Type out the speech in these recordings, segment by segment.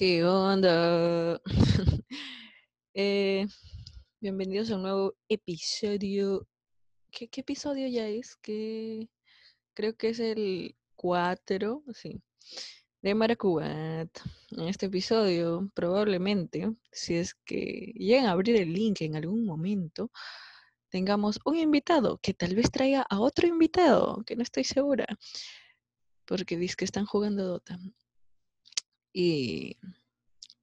¿Qué onda? Eh, bienvenidos a un nuevo episodio. ¿Qué, episodio ya es? Que creo que es el 4, sí, de Maracubat. En este episodio, probablemente, si es que llegan a abrir el link en algún momento, tengamos un invitado que tal vez traiga a otro invitado, que no estoy segura, porque dice que están jugando Dota. Y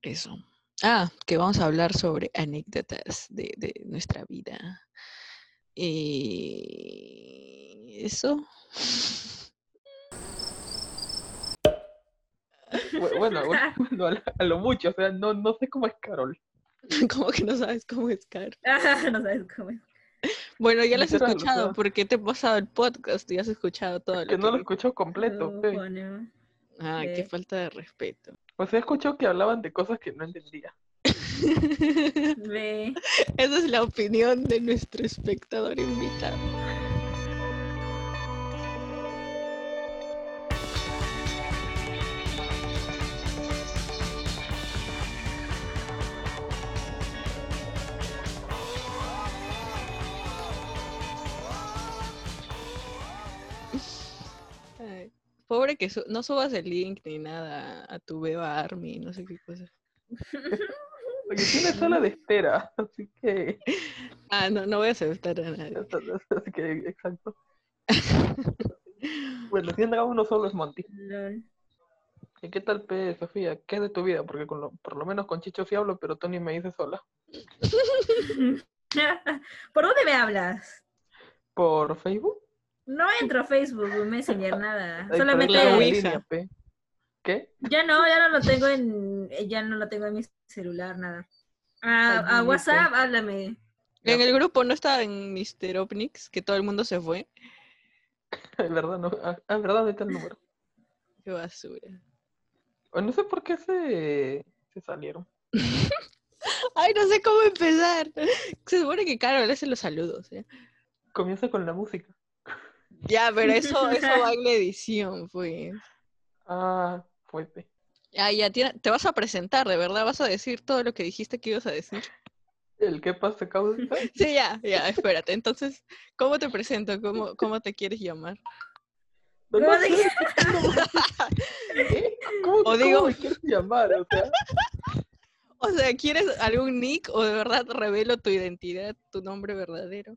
eso. Ah, que vamos a hablar sobre anécdotas de, de nuestra vida. Y eso. Bu- Bueno, bueno, bueno, a, lo- a lo mucho, o sea, no, no sé cómo es Carol. Como que no sabes cómo es, Caro. no sabes cómo es. Bueno, ya lo has Literal, o escuchado, porque te he pasado el podcast y has escuchado todo Que lo no lo que... escuchó completo. No. Ah, qué falta de respeto. O sea, escuchó que hablaban de cosas que no entendía. Esa es la opinión de nuestro espectador invitado. Pobre que su- no subas el link ni nada a tu Beba Army, no sé qué cosa. Porque tiene sala de espera, así que, Ah, no, no voy a aceptar a nadie. así que, exacto. Bueno, si entra uno solo es Monty. ¿Y qué tal, P, Sofía? ¿Qué es de tu vida? Porque con lo- por lo menos con Chicho sí hablo, pero Tony me dice sola. ¿Por dónde me hablas? ¿Por Facebook? No entro a Facebook, Messenger, nada. Ay, Solamente. ¿Qué? ya no, ya no lo tengo en ya no lo tengo en mi celular, nada. Ay, A. WhatsApp, háblame. En el grupo no estaba en Mr. Opnix, que todo el mundo se fue. Es verdad, no. Ah, es verdad, ahí está el número. Qué basura. O no sé por qué se, se salieron. Ay, no sé cómo empezar. Se supone que Carol hace los saludos. ¿eh? Comienza con la música. Ya, pero eso, eso va en la edición, pues. Ah, fuerte. Ah, ya, tiene- te vas a presentar, de verdad, vas a decir todo lo que dijiste que ibas a decir. ¿El qué pasa, causa? Sí, ya, ya, espérate. Entonces, ¿cómo te presento? ¿Cómo, cómo te quieres llamar? No, ¿Cómo no te- ¿qué? ¿Cómo, O cómo digo- me quieres llamar? O sea, O sea, ¿quieres algún nick o de verdad revelo tu identidad, tu nombre verdadero?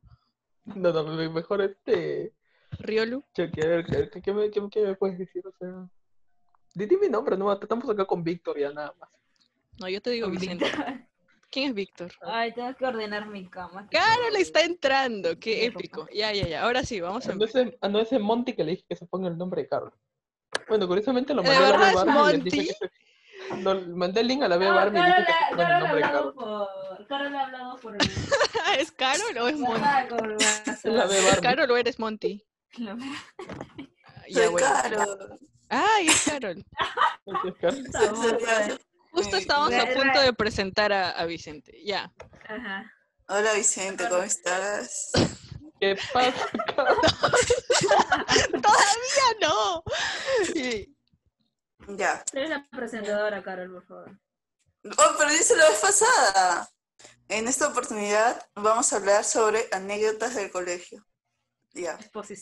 no, no, me- mejor este. Riolu. ¿qué, qué, qué me, qué, qué me puedes decir? O sea, di, di mi nombre, no, estamos acá con Víctor ya nada más. No, yo te digo Vicente. ¿Quién es Víctor? Ay, tengo que ordenar mi cama. Carol está entrando, qué épico. Ya, ya, ya. Ahora sí, vamos a no, empezar. ese, no, ese Monty que le dije que se ponga el nombre de Carol. Bueno, curiosamente lo ¿De mandé a la verdad B es Barbie y les dije Monty? que se... no, mandé el link a la B No, Barbie y Carol, dije que se ha- ponga el Carol ha nombre de hablado Carol. por Carol ha hablado por ¿Es Carol o es Monty? La ¿Es Barbie. Carol o eres Monty? Lo- Ah, Ya, Soy bueno. Caro. Ay, es Carol. Carol. Justo estábamos a punto de presentar a, a Vicente. Ya. Ajá. Hola Vicente, ¿cómo estás? ¿Qué pasa, Carol? ¡Todavía no! Sí. Ya. Eres la presentadora, Carol, por favor. Oh, pero dice la vez pasada. En esta oportunidad vamos a hablar sobre anécdotas del colegio.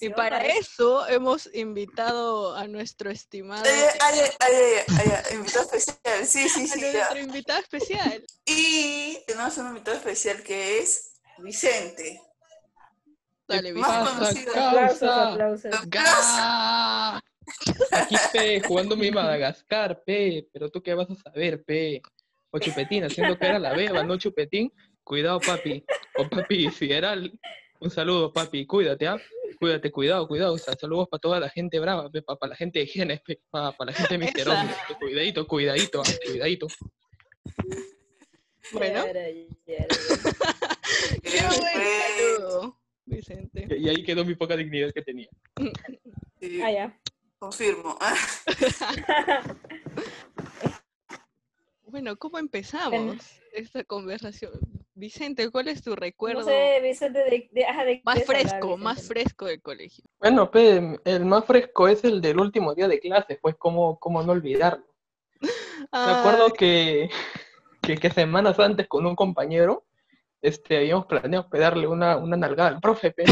Y para eso hemos invitado a nuestro estimado, Ay, ay, ay, ay, ay, ay, invitado especial. Sí, sí, a sí, nuestro invitado especial. Y tenemos un invitado especial que es Vicente. Dale, Más Vicente. pasa, conocido. Aplausos, aplausos. Aquí, P, jugando mi Madagascar, P. Pero tú qué vas a saber, P. O Chupetín, haciendo que era la beba, ¿no, Chupetín? Cuidado, papi. O papi, si era el- Un saludo, papi. Cuídate, ¿ah? Cuídate, cuidado, cuidado. O sea, saludos para toda la gente brava, para la gente de Genes, para la gente. Omni. Cuidadito, cuidadito, ah, cuidadito. Bueno. ¡Qué buen saludo, Vicente! Y ahí quedó mi poca dignidad que tenía. Sí. Ah, ya. confirmo. Bueno, ¿cómo empezamos esta conversación? Vicente, ¿cuál es tu recuerdo No sé, Vicente, de, de, ajá, de más hablar, fresco, más fresco del colegio? Bueno, P, el más fresco es el del último día de clase, pues, ¿cómo, cómo no olvidarlo? Me acuerdo que, que, que semanas antes con un compañero este, habíamos planeado pegarle una, una nalgada al profe, pe,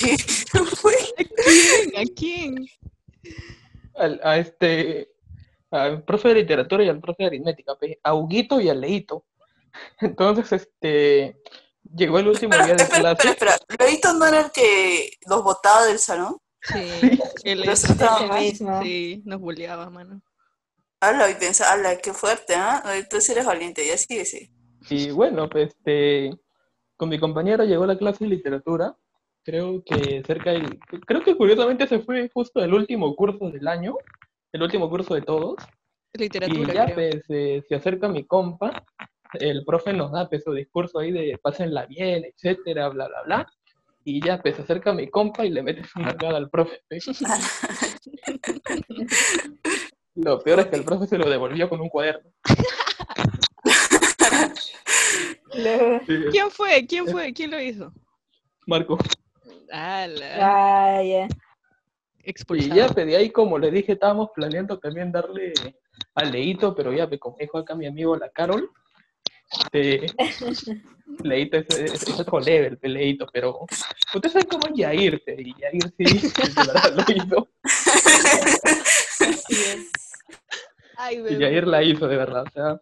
¿Qué fue? ¿A quién? al- a este al profe de literatura y al profe de aritmética, pe, a Huguito y a Leito. Entonces, este llegó el último día de Espera, espera, clase. espera. ¿Leito no era el que los botaba del salón? Sí, él Los es- mismo. sí, nos bulleaba, mano. Ala, y pensaba, ala, qué fuerte, ¿ah? Tú sí eres valiente, ya sí, sí. Y bueno, pues este, con mi compañero llegó la clase de literatura. Creo que cerca de, creo que curiosamente se fue justo el último curso del año, el último curso de todos. Y Literatura, ya creo. pues eh, se acerca mi compa, el profe nos da pues su discurso ahí de pásenla bien, etcétera, bla, bla, bla. Y ya pues se acerca mi compa y le mete su nalgada al profe. Lo peor es que el profe se lo devolvió con un cuaderno. ¿Quién fue? ¿Quién fue? ¿Quién lo hizo? Marco. Ala, Vaya. Y ya, pues, de ahí, como le dije, estábamos planeando también darle al Leito, pero ya, pues, como dijo acá mi amigo la Carol, este, Leito es, es, es otro level, Leito, pero usted sabe cómo es Yair, y Yair sí, de verdad lo hizo, Así es. Ay, y. Yair la hizo, de verdad, o sea,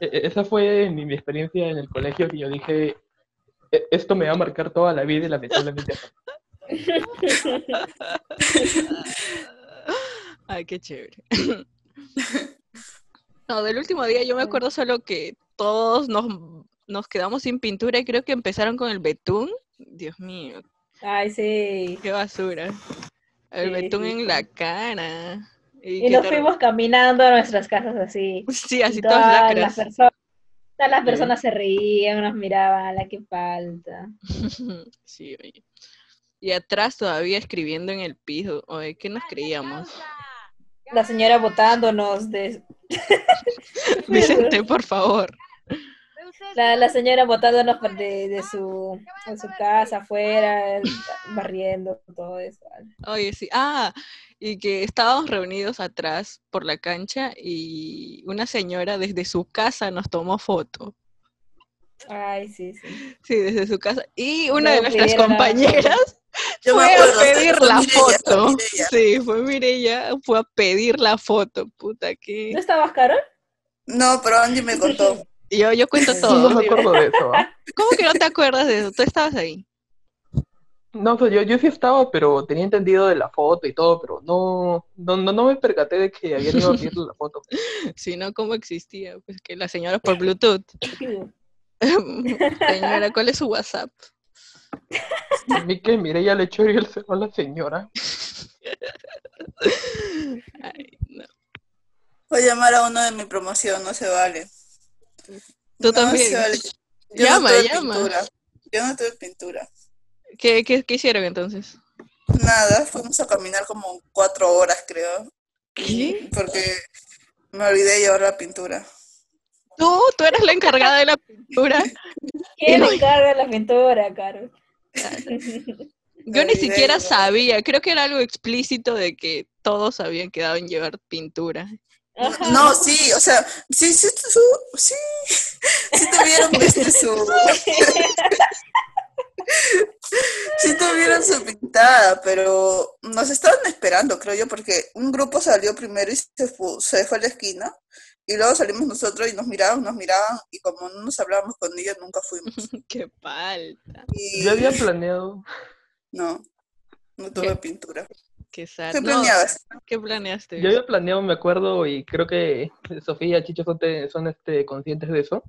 e- e- esa fue mi, mi experiencia en el colegio, que yo dije, "E- esto me va a marcar toda la vida y lamentablemente Ay, qué chévere. No, del último día yo me acuerdo solo que todos nos, nos quedamos sin pintura y creo que empezaron con el betún. Dios mío, Ay, sí. qué basura. El Sí, betún sí, en la cara. Y, nos fuimos caminando a nuestras casas así. Sí, así todas todas las personas, todas las Sí. personas se reían, nos miraban, a la que falta. Sí, oye. Y atrás todavía escribiendo en el piso. Oye, ¿qué nos creíamos? La señora botándonos de Vicente, por favor. la, la señora botándonos de, de su de su casa afuera, barriendo todo eso. Oye, sí. Ah, y que estábamos reunidos atrás por la cancha y una señora desde su casa nos tomó foto. Ay, sí, sí. Sí, desde su casa. Y una de nuestras compañeras Yo fue acuerdo, a pedir la foto. Sí, fue Mireya, fue a pedir la foto. Puta, que... ¿No estabas, Carol? No, pero Angie me contó. Yo, yo cuento no todo. me acuerdo de eso, ¿ah? ¿Cómo que no te acuerdas de eso? Tú estabas ahí. No, sea, yo, yo sí estaba, pero tenía entendido de la foto y todo, pero no, no, no, no me percaté de que habían ido a pedirle la foto. Si no, ¿cómo existía? Pues que la señora por Bluetooth. Señora, ¿cuál es su WhatsApp? Vi que Mireya le echó el a la señora. Ay, no. Voy a llamar a uno de mi promoción, no se vale. Tú No también. se vale. Yo Llama, no tuve llama. pintura. Yo no tuve pintura. ¿Qué, qué, qué hicieron entonces? Nada, fuimos a caminar como cuatro horas, creo. ¿Qué? Porque me olvidé de llevar la pintura. ¿Tú? ¿Tú eres la encargada de la pintura? ¿Quién encarga la pintura, Carol? Yo ni siquiera sabía. Creo que era algo explícito de que todos habían quedado en llevar pintura. Ajá. No, sí, o sea, sí, sí, su, sí, sí tuvieron este su, sí tuvieron su pintada, pero nos estaban esperando, creo yo, porque un grupo salió primero y se fue, se fue a la esquina, y luego salimos nosotros y nos miraban, nos miraban, y como no nos hablábamos con ellos, nunca fuimos. Qué falta. Y Yo había planeado, no, no tuve ¿Qué? pintura. Qué sad. ¿Qué No, planeabas? ¿Qué planeaste? yo había planeado, me acuerdo, y creo que Sofía y Chicho son, te- son, este, conscientes de eso,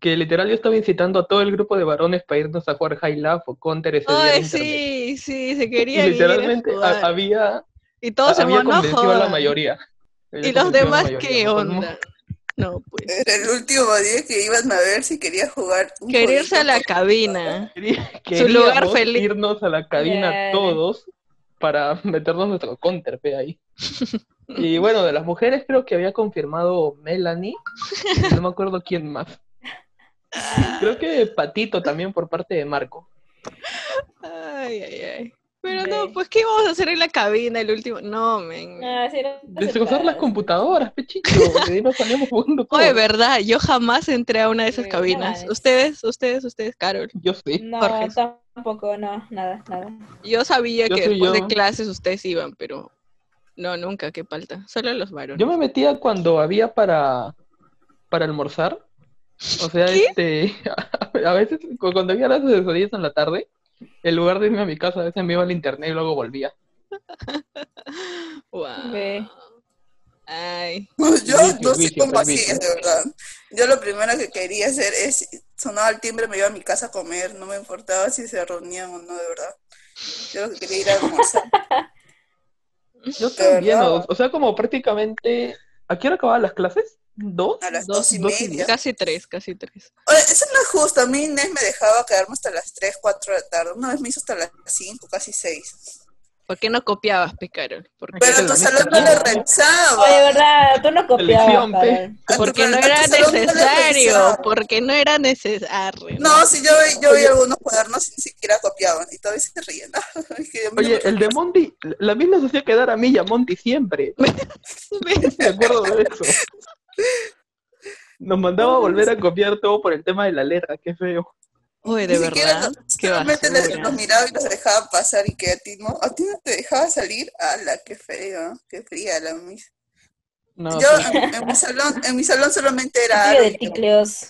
que literal yo estaba incitando a todo el grupo de varones para irnos a jugar High Love o Counter ese día Ay, internet. sí, sí, se Y querían ir a literalmente había, Y todos se había no convencido a la mayoría. Había ¿Y los demás qué no- onda? No, pues. Era el último día que iban a ver si quería jugar. un Quería irse a la cabina. Quería- Su lugar feliz. irnos a la cabina todos para meternos nuestro counter pe, ahí. Y bueno, de las mujeres creo que había confirmado Melanie, no me acuerdo quién más. Creo que Patito también por parte de Marco. Ay, ay, ay. Pero no, pues, ¿qué íbamos a hacer en la cabina el último? No, men. Sí, Destrozar las computadoras, pechito. De ahí nos salíamos jugando todo. Oye, verdad, yo jamás entré a una de esas Sí, cabinas. jamás. Ustedes, ustedes, ustedes, Carol. Yo sí. No, Jorge. tampoco, no, nada, nada. Yo sabía Yo que después de clases ustedes iban, pero no, nunca, qué falta. Solo los varones. Yo me metía cuando había para, para almorzar. O sea, ¿Qué? este, a veces cu- cuando había las asesorías en la tarde, en lugar de irme a mi casa, a veces me iba al internet y luego volvía. Ve. Ay, Yo Vicio, no sé vicio, cómo así vicio. es, de verdad. Yo lo primero que quería hacer es, sonaba el timbre, me iba a mi casa a comer, no me importaba si se reunían o no, de verdad. Yo lo que quería ir a almorzar. Yo también, o sea, como prácticamente, ¿a qué hora acababan las clases? ¿Dos? A las Dos- dos y dos y media. casi tres, casi tres. Oye, eso no es justo. A mí Inés me dejaba quedarme hasta las 3, 4 de la tarde. Una vez me hizo hasta las 5, casi 6. ¿Por qué no copiabas. Esa Pero tu salón no le revisaba. Oye, verdad, tú no copiabas, Porque no era necesario, porque no era necesario. No, si yo, vi- yo vi algunos cuadernos y ni siquiera copiaban y todavía se ríen. Oye, el de Monty, la misma nos hacía quedar a mí y a Monty siempre. Me acuerdo de eso. Nos mandaba a volver a copiar todo por el tema de la letra, qué feo. Oye, de Ni siquiera verdad, solamente les- los miraba y los dejaba pasar y que a ti no, a ti no te dejaba salir. ¡Hala, qué feo! ¡Qué fría la mis! No, Yo sí. en, en mi salón, en mi salón solamente era Aro. de y- ticleos.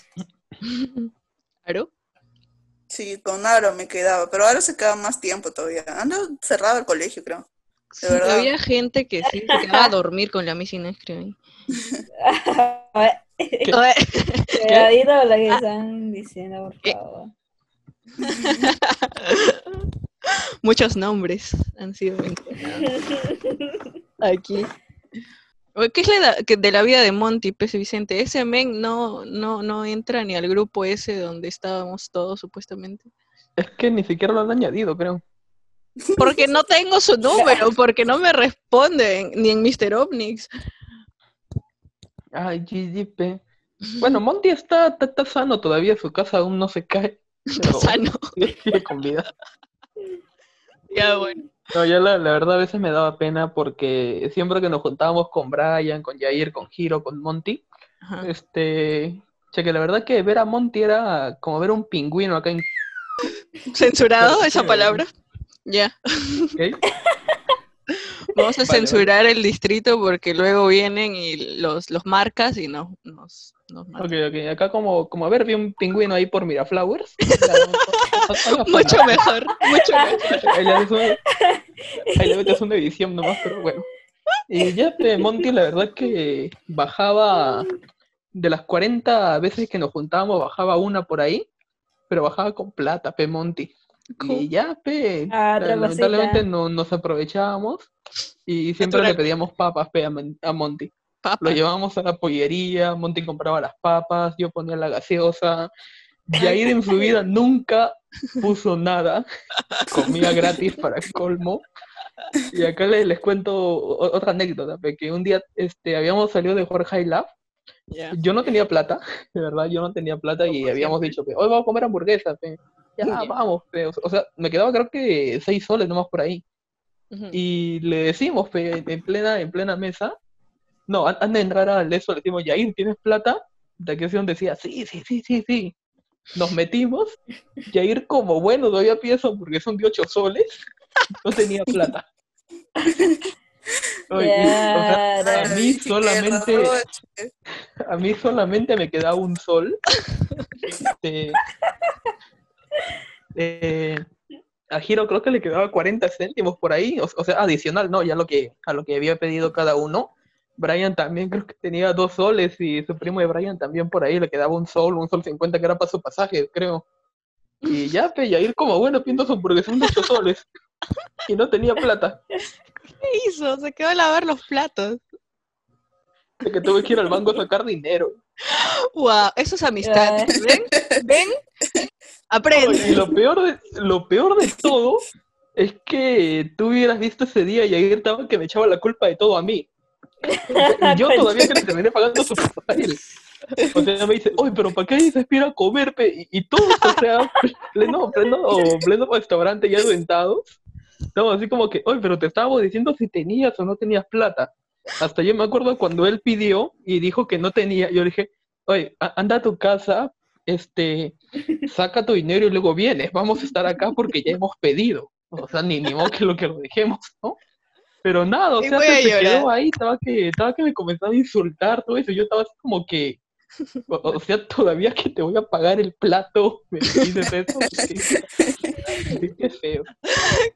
¿Claro? Sí, con Aro me quedaba, pero Aro se quedaba más tiempo todavía. Ando cerrado el colegio, creo. Sí, verdad. había gente que sí se quedaba a dormir con la Miss Inés, creo. ahí. Cuidadito con lo que están diciendo, por ¿Qué? favor. Muchos nombres han sido mencionados aquí. ¿Qué es la de la vida de Monty, Pese Vicente? Ese men no, no, no entra ni al grupo ese donde estábamos todos supuestamente. Es que ni siquiera lo han añadido, creo. Porque no tengo su número, porque no me responden, ni en Mr. Omnix. Ay, GGP. Bueno, Monty está, está, está sano todavía, su casa aún no se cae. Pero Sano. sigue con vida. Ya, bueno. No, ya la, la verdad a veces me daba pena porque siempre que nos juntábamos con Brian, con Jair, con Hiro, con Monty, Ajá. este, che, que la verdad que ver a Monty era como ver un pingüino acá en ¿Censurado esa palabra? Ya. ¿ok? Vamos a Vale, censurar el distrito porque luego vienen y los, los marcas y no, nos, nos matan. Ok, ok, acá como, como a ver, vi un pingüino ahí por Miraflowers. Mucho mejor, mucho mejor. Ahí le, haces un- ahí le metes una edición nomás, pero bueno. Y ya, Monty, la verdad que bajaba de las 40 veces que nos juntábamos, bajaba una por ahí, pero bajaba con plata, pe, Monty. Y ya, pe, Ah, lamentablemente no nos aprovechábamos y siempre le pedíamos papas, pe, a, Mon- a Monty. Papa. Lo llevábamos a la pollería, Monty compraba las papas, yo ponía la gaseosa. Jair en su vida nunca puso nada, comía gratis para el colmo. Y acá le- les, cuento otra anécdota, pe, que un día este, habíamos salido de jugar High Lab, Ya. yo no tenía plata, de verdad, yo no tenía plata y Como habíamos siempre. dicho, pe, hoy vamos a comer hamburguesa, pe. Ya vamos, pe. o sea, me quedaba creo que seis soles nomás por ahí. Ujú. Y le decimos, pe, en plena, en plena mesa, no, an- antes de entrar al eso, le decimos, Yair, ¿tienes plata? De que decía, sí, sí, sí, sí, sí. Nos metimos, Yair como bueno todavía pienso porque son de 8 soles, no tenía plata. Oye, y, o sea, a mí solamente, a mí solamente me quedaba un sol. Este, eh, a Giro creo que le quedaba 40 céntimos por ahí, o, o sea, adicional, ¿no? Ya lo que, a lo que había pedido cada uno. Brian también creo que tenía dos soles y su primo de Brian también por ahí le quedaba un sol, un sol 50 que era para su pasaje, creo. Y ya, pe, ir como bueno, pienso su porque son de 8 soles. Y no tenía plata. ¿Qué hizo? Se quedó a lavar los platos. De que tuve que ir al banco a sacar dinero. Wow, eso es amistad. ¿Ven? ¿Ven? Aprende. Y lo peor de, lo peor de todo es que tú hubieras visto ese día y ayer estaba que me echaba la culpa de todo a mí. Y yo todavía que le terminé pagando su pasaje. O sea, me dice, oye, pero ¿para qué para ir a comer? pe?" Y, y todos, o sea, pleno, pleno, pleno restaurante ya sentados. No, así como que, oye, pero te estábamos diciendo si tenías o no tenías plata. Hasta yo me acuerdo cuando él pidió y dijo que no tenía, yo le dije, oye, anda a tu casa, este, saca tu dinero y luego vienes, vamos a estar acá porque ya hemos pedido. O sea, ni, ni modo que lo que lo dejemos, ¿no? Pero nada, o sea, se, se quedó llorar. ahí, estaba que, estaba que me comenzaba a insultar, todo eso, yo estaba así como que, o, o sea, todavía que te voy a pagar el plato, me pides eso, qué, qué feo.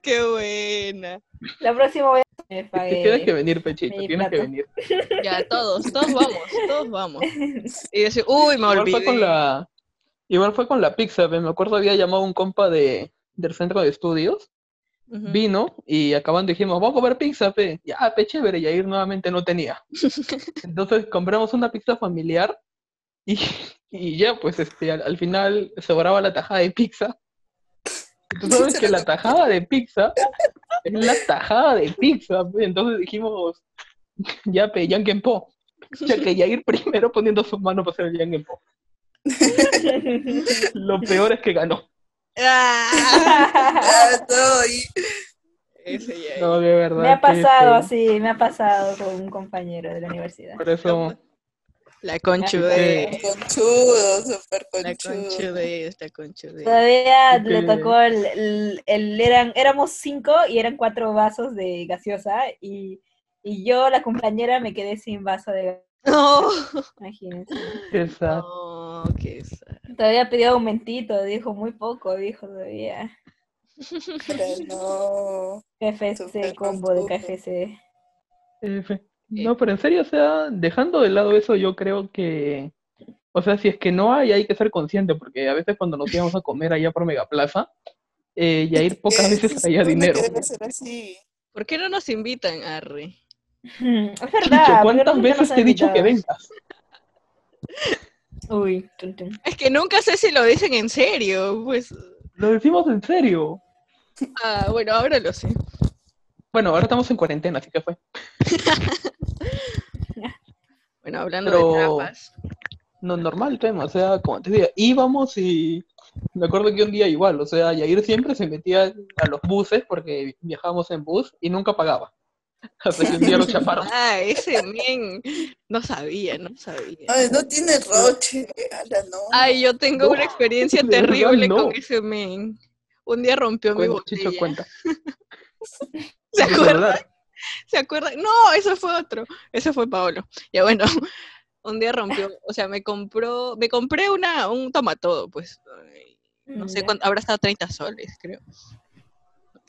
Qué buena. La próxima voy a me pagué. tienes que venir, Pechito, mi tienes que venir. Ya, todos, todos vamos, todos vamos. Y decir, uy, me olvidé. fue con la, igual fue con la pizza, me acuerdo había llamado un compa de, del centro de estudios, vino y acabando dijimos, vamos a comer pizza, pe. Ya, pe, chévere, y ahí nuevamente no tenía. Entonces compramos una pizza familiar y, y ya, pues este, al, al final sobraba la tajada de pizza. Tú sabes que la tajada de pizza es la tajada de pizza, pe. Entonces dijimos, ya, pe, Yanken Po. Ya que Yair primero poniendo su mano para hacer el Yanken Po. Lo peor es que ganó. Ah. No, de verdad. me ha pasado así, me ha pasado con un compañero de la universidad. Por eso, La conchudez. Conchudo, súper La conchudo. conchudez, la conchudez. Todavía Ok. le tocó el, el- el- eran, éramos cinco y eran cuatro vasos de gaseosa y, y yo, la compañera, me quedé sin vaso de No, imagínense. esa. no, qué sad. Todavía pidió aumentito, dijo muy poco, dijo todavía. Pero no. KFC, combo de. KFC. F. No, pero en serio, o sea, dejando de lado eso, yo creo que, o sea, si es que no hay, hay que ser consciente, porque a veces cuando nos íbamos a comer allá por Megaplaza, eh, Yair pocas Eh, veces supone dinero. que debe ser así. ¿Por qué no nos invitan, Arri? Es verdad. Chicho, ¿por qué ¿cuántas veces te he dicho que vengas? Uy. Es que nunca sé si lo dicen en serio, pues. Lo decimos en serio. Ah, bueno, ahora lo sé. Bueno, ahora estamos en cuarentena, así que fue. Bueno, hablando Pero- de tapas. No, normal tema, o sea, como te digo, íbamos y me acuerdo que un día igual, o sea, Yair siempre se metía a los buses porque viajábamos en bus y nunca pagaba. Hasta que un día lo chaparon. Ah, ese men. No sabía, no sabía. Ay, no tiene roche. Ala, no. Ay, yo tengo No, una experiencia terrible no. con ese men. Un día rompió mi Chicho, botella. cuenta. ¿Se acuerdan? ¿Se acuerdan? No, eso fue otro. Ese fue Paolo. Ya bueno, un día rompió, o sea, me compró, me compré una, un tomatodo, pues. No Mm, sé cuánto, habrá estado 30 soles, creo.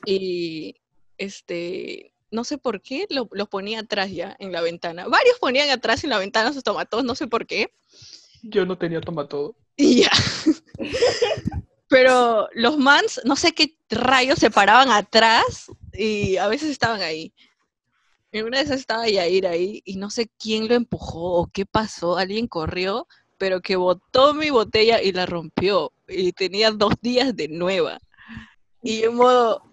Y este, no sé por qué lo, lo ponía atrás ya en la ventana. Varios ponían atrás en la ventana sus tomatodos, no sé por qué. Yo no tenía toma todo. Y ya. Pero los mans, no sé qué rayos se paraban atrás y a veces estaban ahí. En una de esas estaba Yair ahí y no sé quién lo empujó o qué pasó. Alguien corrió, pero que botó mi botella y la rompió. Y tenía dos días de nueva. Y en modo,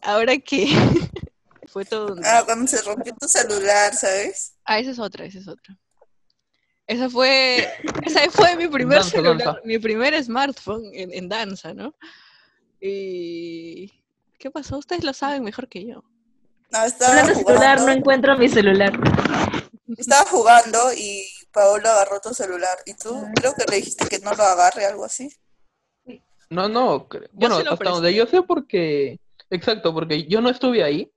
ahora que fue todo un... Ah, cuando se rompió tu celular, ¿sabes? Ah, esa es otra, esa es otra. Esa fue, esa fue mi primer Danza, celular, danza. mi primer smartphone en, en danza, ¿no? Y ¿qué pasó? Ustedes lo saben mejor que yo. No, estaba Hablando de celular, no jugando, encuentro mi celular. estaba jugando y Paolo agarró tu celular. Y tú Ah. creo que le dijiste que no lo agarre, algo así. No, no, bueno, hasta donde yo sé porque, exacto, porque yo no estuve ahí.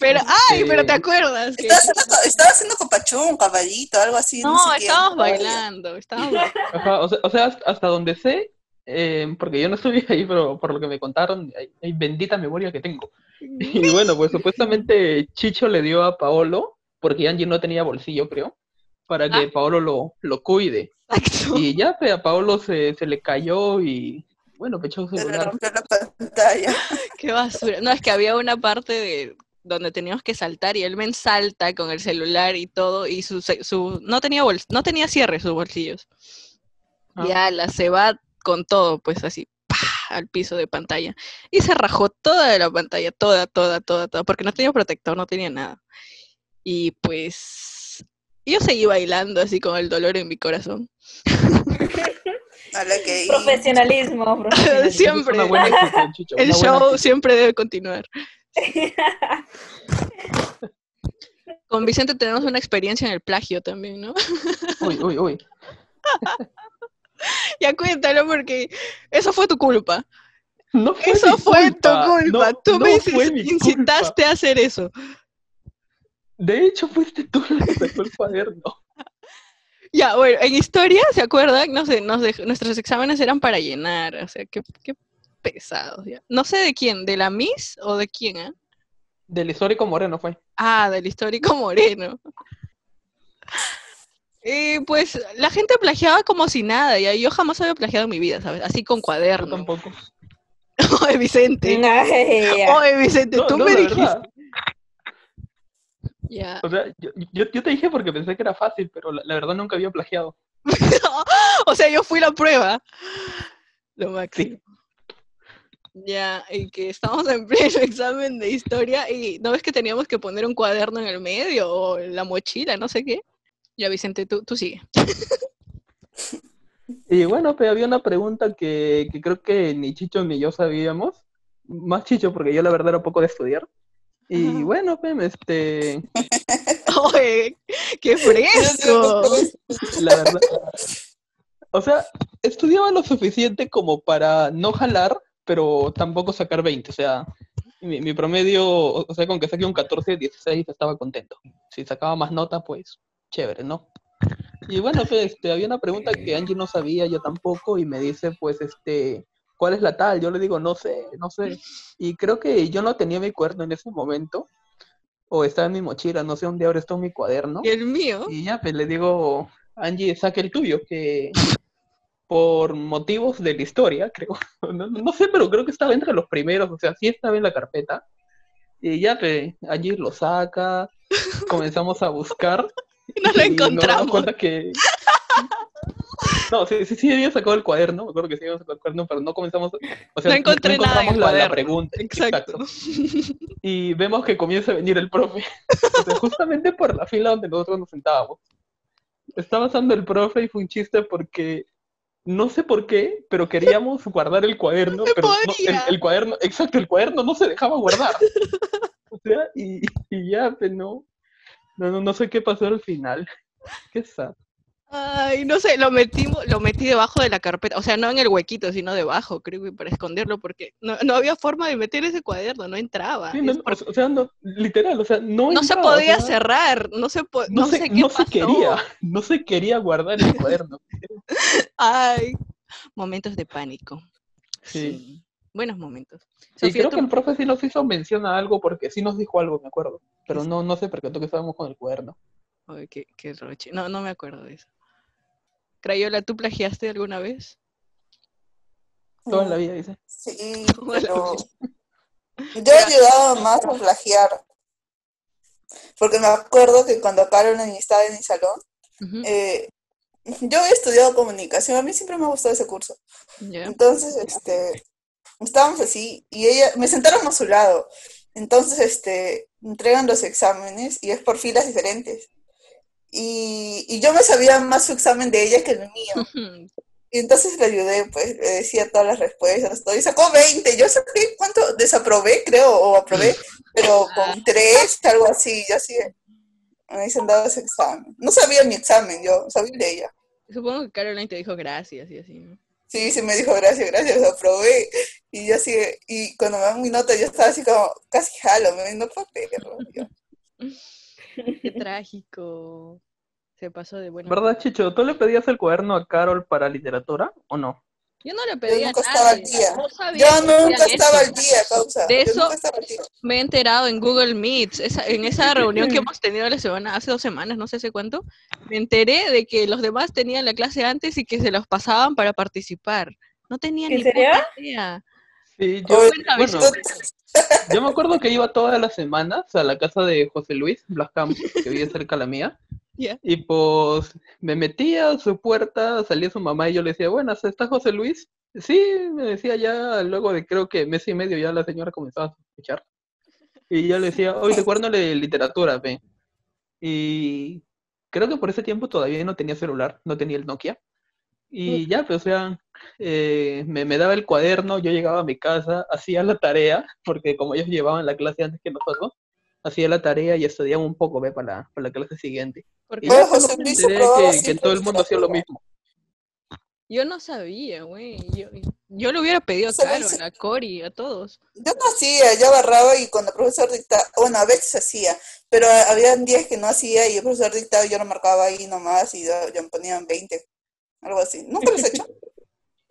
Pero, ay, pero te acuerdas que Estaba haciendo, estaba haciendo copachón, caballito, algo así. no, sé estábamos bailando, estábamos bailando. O sea, o sea, hasta- donde sé, eh, porque yo no estuve ahí, pero por lo que me contaron, hay, hay bendita memoria que tengo. Y bueno, pues supuestamente Chicho le dio a Paolo, porque Angie no tenía bolsillo, creo, para que Ah. Paolo lo, lo cuide. Exacto. Y ya, pues, a Paolo se, se le cayó y, bueno, Se le celular. rompió la pantalla. Qué basura. No, es que había una parte de donde teníamos que saltar y el men salta con el celular y todo y su, su no tenía bols- no tenía cierre sus bolsillos. Ah. Y ala, se va con todo, pues así, ¡pah! al piso de pantalla. Y se rajó toda la pantalla, toda, toda, toda, toda, porque no tenía protector, no tenía nada. Y pues yo seguí bailando así con el dolor en mi corazón. Profesionalismo, profesionalismo. Siempre. Buena El show siempre debe continuar. Con Vicente tenemos una experiencia en el plagio también, ¿no? Uy, uy, uy. Ya cuéntalo porque eso fue tu culpa. No fue Eso fue tu culpa. No, Tú no me incitaste a hacer eso. De hecho, fuiste tú la que sacó el cuaderno. Ya, bueno, en historia, ¿se acuerdan? No sé, nos dej- nuestros exámenes eran para llenar, o sea, qué, qué pesados. ya. No sé de quién, de la Miss o de quién, ¿ah? Del histórico Moreno fue. Ah, del histórico Moreno. Y pues la gente plagiaba como si nada, y yo jamás había plagiado en mi vida, ¿sabes? Así con Yo cuaderno. tampoco. Oye, Vicente. Oye, Vicente, No, tú no, me dijiste. verdad. Ya. O sea, yo, yo, yo te dije porque pensé que era fácil, pero la, la verdad nunca había plagiado. o sea, yo fui la prueba. Lo máximo. Ya, y que estamos en pleno examen de historia y ¿no ves que teníamos que poner un cuaderno en el medio o la mochila, no sé qué? Ya, Vicente, tú, tú sigue. Y bueno, pero había una pregunta que, que creo que ni Chicho ni yo sabíamos. Más Chicho, porque yo la verdad era poco de estudiar. Y Ajá. bueno, pues, este, Oye, qué fresco. la verdad. O sea, estudiaba lo suficiente como para no jalar, pero tampoco sacar 20. O sea, mi, mi promedio, o sea, con que saque un 14, 16 estaba contento. Si sacaba más nota, pues chévere, ¿no? Y bueno, pues este, había una pregunta que Angie no sabía, yo tampoco, y me dice, pues, este, ¿cuál es la tal? Yo le digo, no sé, no sé. Y creo que yo no tenía mi cuaderno en ese momento, o estaba en mi mochila, no sé dónde ahora está mi cuaderno. Y el mío. Y ya, pues le digo, Angie, saque el tuyo, que por motivos de la historia, creo, no, no sé, pero creo que estaba entre los primeros, o sea, sí estaba en la carpeta. Y ya, pues, Angie lo saca, comenzamos a buscar. No lo y nos encontramos. cuenta que... No, sí, sí, sí había sacado el cuaderno, me acuerdo que sí había sacado el cuaderno, pero no comenzamos, o sea, No encontré nada en encontramos el la, la pregunta. Exacto. Y vemos que comienza a venir el profe, o sea, justamente por la fila donde nosotros nos sentábamos. Está pasando el profe y fue un chiste porque no sé por qué, pero queríamos guardar el cuaderno, se pero no- el, cuaderno, exacto, el cuaderno no se dejaba guardar. O sea, y, y ya, pues no, no, no, no sé qué pasó al final. Qué sad. Ay, no sé, lo metimos, lo metí debajo de la carpeta, o sea, no en el huequito, sino debajo, creo que para esconderlo, porque no, no había forma de meter ese cuaderno, no entraba. Sí, no, o, sea, no, literal, o sea, no no se entraba, o podía sea, cerrar, no se, po- No, se, sé qué no se quería, no se quería guardar el cuaderno. Ay, momentos de pánico. Sí. Buenos momentos. Y Sofía, creo tú- que el profe sí nos hizo mención a algo porque sí nos dijo algo, me acuerdo. Pero no, no se percató que estábamos con el cuaderno. Ay, qué, qué roche. No, no me acuerdo de eso. Crayola, ¿tú plagiaste alguna vez? Toda la vida, dice. Sí, pero yo he ayudado más a plagiar. Porque me acuerdo que cuando Carolyn estaba en mi salón, eh, yo he estudiado comunicación, a mí siempre me ha gustado ese curso. Entonces, este, estábamos así y ella, me sentaron a su lado. Entonces, este, entregan los exámenes y es por filas diferentes. Y, y yo me sabía más su examen de ella que el mío. Y entonces le ayudé, pues, le decía todas las respuestas, todo. Y sacó 20. Yo saqué, ¿cuánto? Desaprobé, creo, o aprobé, pero con 3, algo así. Yo así, me dicen dado ese examen. No sabía mi examen, yo sabía de ella. Supongo que Caroline te dijo gracias y así, ¿no? Sí, sí me dijo gracias, gracias, aprobé. Y yo así, y cuando me dan mi nota, yo estaba así como, casi jalo, me no puedo Qué trágico. Se pasó de bueno. ¿Verdad, Chicho? ¿Tú le pedías el cuaderno a Carol para literatura o no? Yo no le pedí a nunca estaba al día. No yo nunca estaba al día, causa. De Yo eso-. Me he enterado en Google Meets, esa- en esa reunión que hemos tenido la semana, hace dos semanas, no sé hace cuánto, me enteré de que los demás tenían la clase antes y que se los pasaban para participar. No tenía ¿En ni serio? puta idea. Sí, yo, bueno, yo me acuerdo que iba todas las semanas a la casa de José Luis Blascamp, que vive cerca de la mía. Y pues me metía a su puerta, salía su mamá y yo le decía, buenas, ¿está José Luis? Sí, me decía ya, luego de creo que mes y medio ya la señora comenzaba a sospechar. Y yo le decía, oye, te cuerno de literatura, ve. Y creo que por ese tiempo todavía no tenía celular, no tenía el Nokia. Y ya, pues, o sea, eh, me, me daba el cuaderno, yo llegaba a mi casa, hacía la tarea, porque como ellos llevaban la clase antes que nosotros, hacía la tarea y estudiaba un poco, ve, para la, para la clase siguiente. Porque Y José me enteré que, todo el mundo hacía lo mismo. yo no sabía, güey. Yo, yo le hubiera pedido a José Caro, Luis- a Cori, a todos. Yo no hacía, yo agarraba y cuando el profesor dictaba, bueno, a veces hacía, pero habían días que no hacía y el profesor dictaba y yo lo marcaba ahí nomás y yo, yo me ponían 20, algo así. ¿Nunca lo has hecho?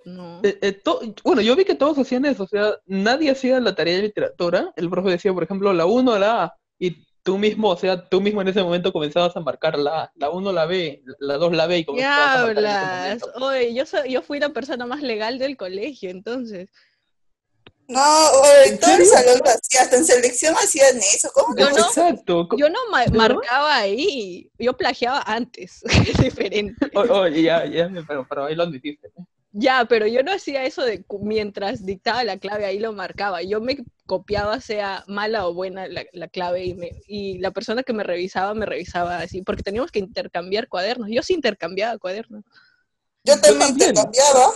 No. Eh, eh, bueno, yo vi que todos hacían eso, o sea, nadie hacía la tarea de literatura. El profe decía, por ejemplo, la 1, la A, y tú mismo, o sea, tú mismo en ese momento comenzabas a marcar la A, la 1, la B, la 2, la B, y ¿Qué comenzabas a marcar en ese. Oye, yo, soy, yo fui la persona más legal del colegio, entonces. No, oye, ¿En todo el salón lo hacía, hasta en selección hacían eso, ¿cómo Yo no? Exacto. Yo no ma- ¿Pero? marcaba ahí, yo plagiaba antes, es diferente. Oye, ya, ya, pero, pero ahí lo admitiste. Ya, pero yo no hacía eso de mientras dictaba la clave, ahí lo marcaba. Yo me copiaba, sea mala o buena la, la clave, y, me, y la persona que me revisaba, me revisaba así, porque teníamos que intercambiar cuadernos. Yo sí intercambiaba cuadernos. Yo también también. intercambiaba.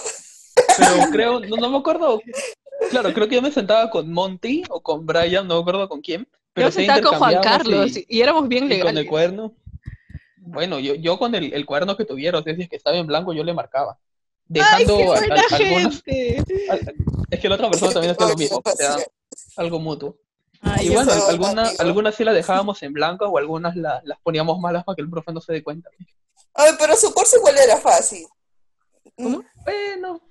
Pero creo, no, no me acuerdo. Claro, creo que yo me sentaba con Monty o con Brian, no me acuerdo con quién. Pero yo sentaba con Juan Carlos y- y, éramos bien y con el cuaderno. Bueno, yo, yo con el, el cuaderno que tuviera, o sea, si es que estaba en blanco, yo le marcaba. ¡Ay, Dejando qué al- buena gente! Es que la otra persona también hacía lo mismo, o sea, algo mutuo. Ay, Y bueno, algunas algunas sí las dejábamos en blanco o algunas la- las poníamos malas para que el profe no se dé cuenta. Ay, pero su curso igual era fácil. ¿Cómo? Bueno,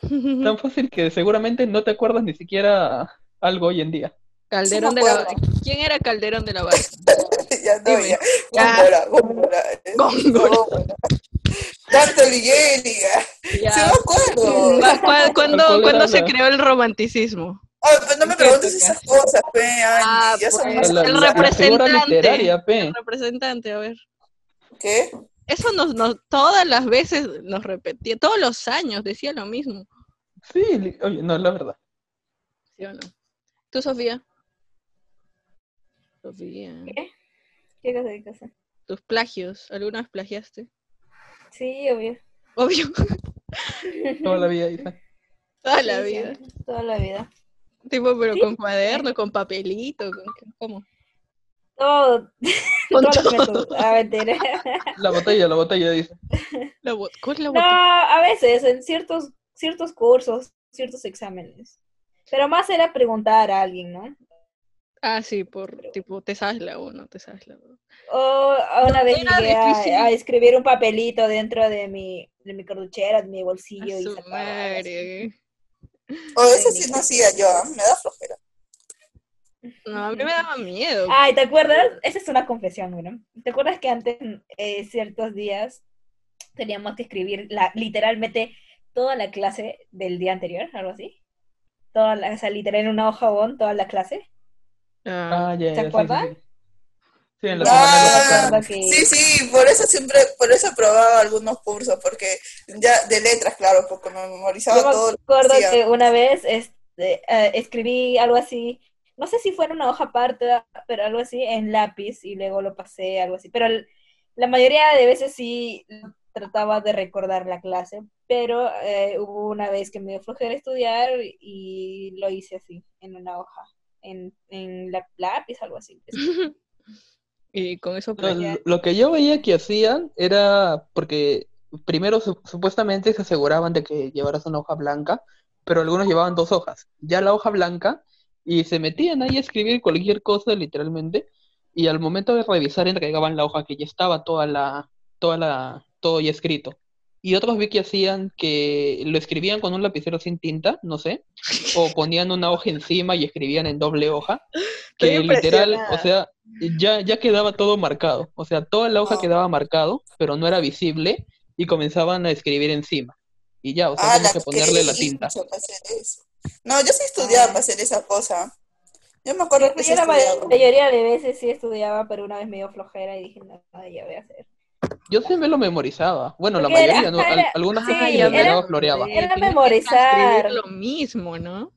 tan fácil que seguramente no te acuerdas ni siquiera algo hoy en día. Calderón Sí de la. ¿Quién era Calderón de la Barca? ya no, Dime. ya. Góngora, góngora. eh, Góngora. Ligeri. Ya. Sí me acuerdo. ¿Cu- cu- ¿Cuándo, ¿Cuál era cuándo se la- creó el romanticismo? Ay, pero no me ¿En qué preguntes esas cosas, pe, Angie, Ah, ya son pues. más- La, el la- la representante. literaria, pe. El representante, a ver. ¿Qué? Eso nos, nos, todas las veces nos repetía, todos los años decía lo mismo. Sí, oye, no, la verdad. ¿Sí o no? ¿Tú, Sofía? Sofía. ¿Qué? ¿Qué cosa, qué cosa? ¿Tus plagios? ¿Alguna vez plagiaste? Sí, obvio. Obvio, Toda la vida, Isa. toda la Sí, vida. siempre, Toda la vida. Tipo, pero Sí. con cuaderno, con papelito, con ¿cómo? Todo. Con todo. métodos. Ah, mentira. La botella, la botella, dice. La bot- ¿Cuál es la No, botella? a veces, en ciertos, ciertos cursos, ciertos exámenes. Pero más era preguntar a alguien, ¿no? Ah, sí, por tipo, te sabes la uno, te sabes la dos. O a una vez llegué a, a escribir un papelito dentro de mi, de mi cartuchera, de mi A bolsillo y su madre. O eso sí no hacía yo, ¿ah? me da flojera. No, a mí me daba miedo. Ay, ¿te acuerdas? Esa es una confesión, ¿no? ¿Te acuerdas que antes, eh, ciertos días, teníamos que escribir la, literalmente toda la clase del día anterior, algo así? Toda la, o sea, literal en una hoja bon, toda la clase. Ah, Ah, ya, ¿Se ya, sí, sí, sí. Sí, en la Ah, me que... Sí, sí, por eso siempre, por eso aprobaba algunos cursos, porque ya de letras, claro, porque me memorizaba Yo me todo lo que acuerdo que una vez este, eh, escribí algo así, no sé si fue en una hoja aparte, pero algo así, en lápiz, y luego lo pasé, algo así. Pero la mayoría de veces sí trataba de recordar la clase, pero eh, hubo una vez que me dio flojera estudiar y lo hice así, en una hoja, en, en la, lápiz, algo así. y con eso lo- lo que yo veía que hacían era porque primero su- supuestamente se aseguraban de que llevaras una hoja blanca, pero algunos llevaban dos hojas. Ya la hoja blanca y se metían ahí a escribir cualquier cosa literalmente y al momento de revisar entregaban la hoja que ya estaba toda la toda la todo ya escrito. Y otros vi que hacían que lo escribían con un lapicero sin tinta, no sé, o ponían una hoja encima y escribían en doble hoja, que Estoy literal, o sea, ya, ya quedaba todo marcado. O sea, toda la hoja Oh. quedaba marcado, pero no era visible, y comenzaban a escribir encima. Y ya, o sea, Ah, que ponerle la tinta. eso. No, yo sí estudiaba para hacer esa cosa. Yo me acuerdo que sí Yo la ma- estudiaba. mayoría de veces sí estudiaba, pero una vez me dio flojera y dije, no, no, ya voy a hacer. Yo siempre lo memorizaba. Bueno, la era- mayoría, ¿no? Al- algunas sí, veces a era- agregaba, floreaba. Era memorizar. lo mismo, ¿no?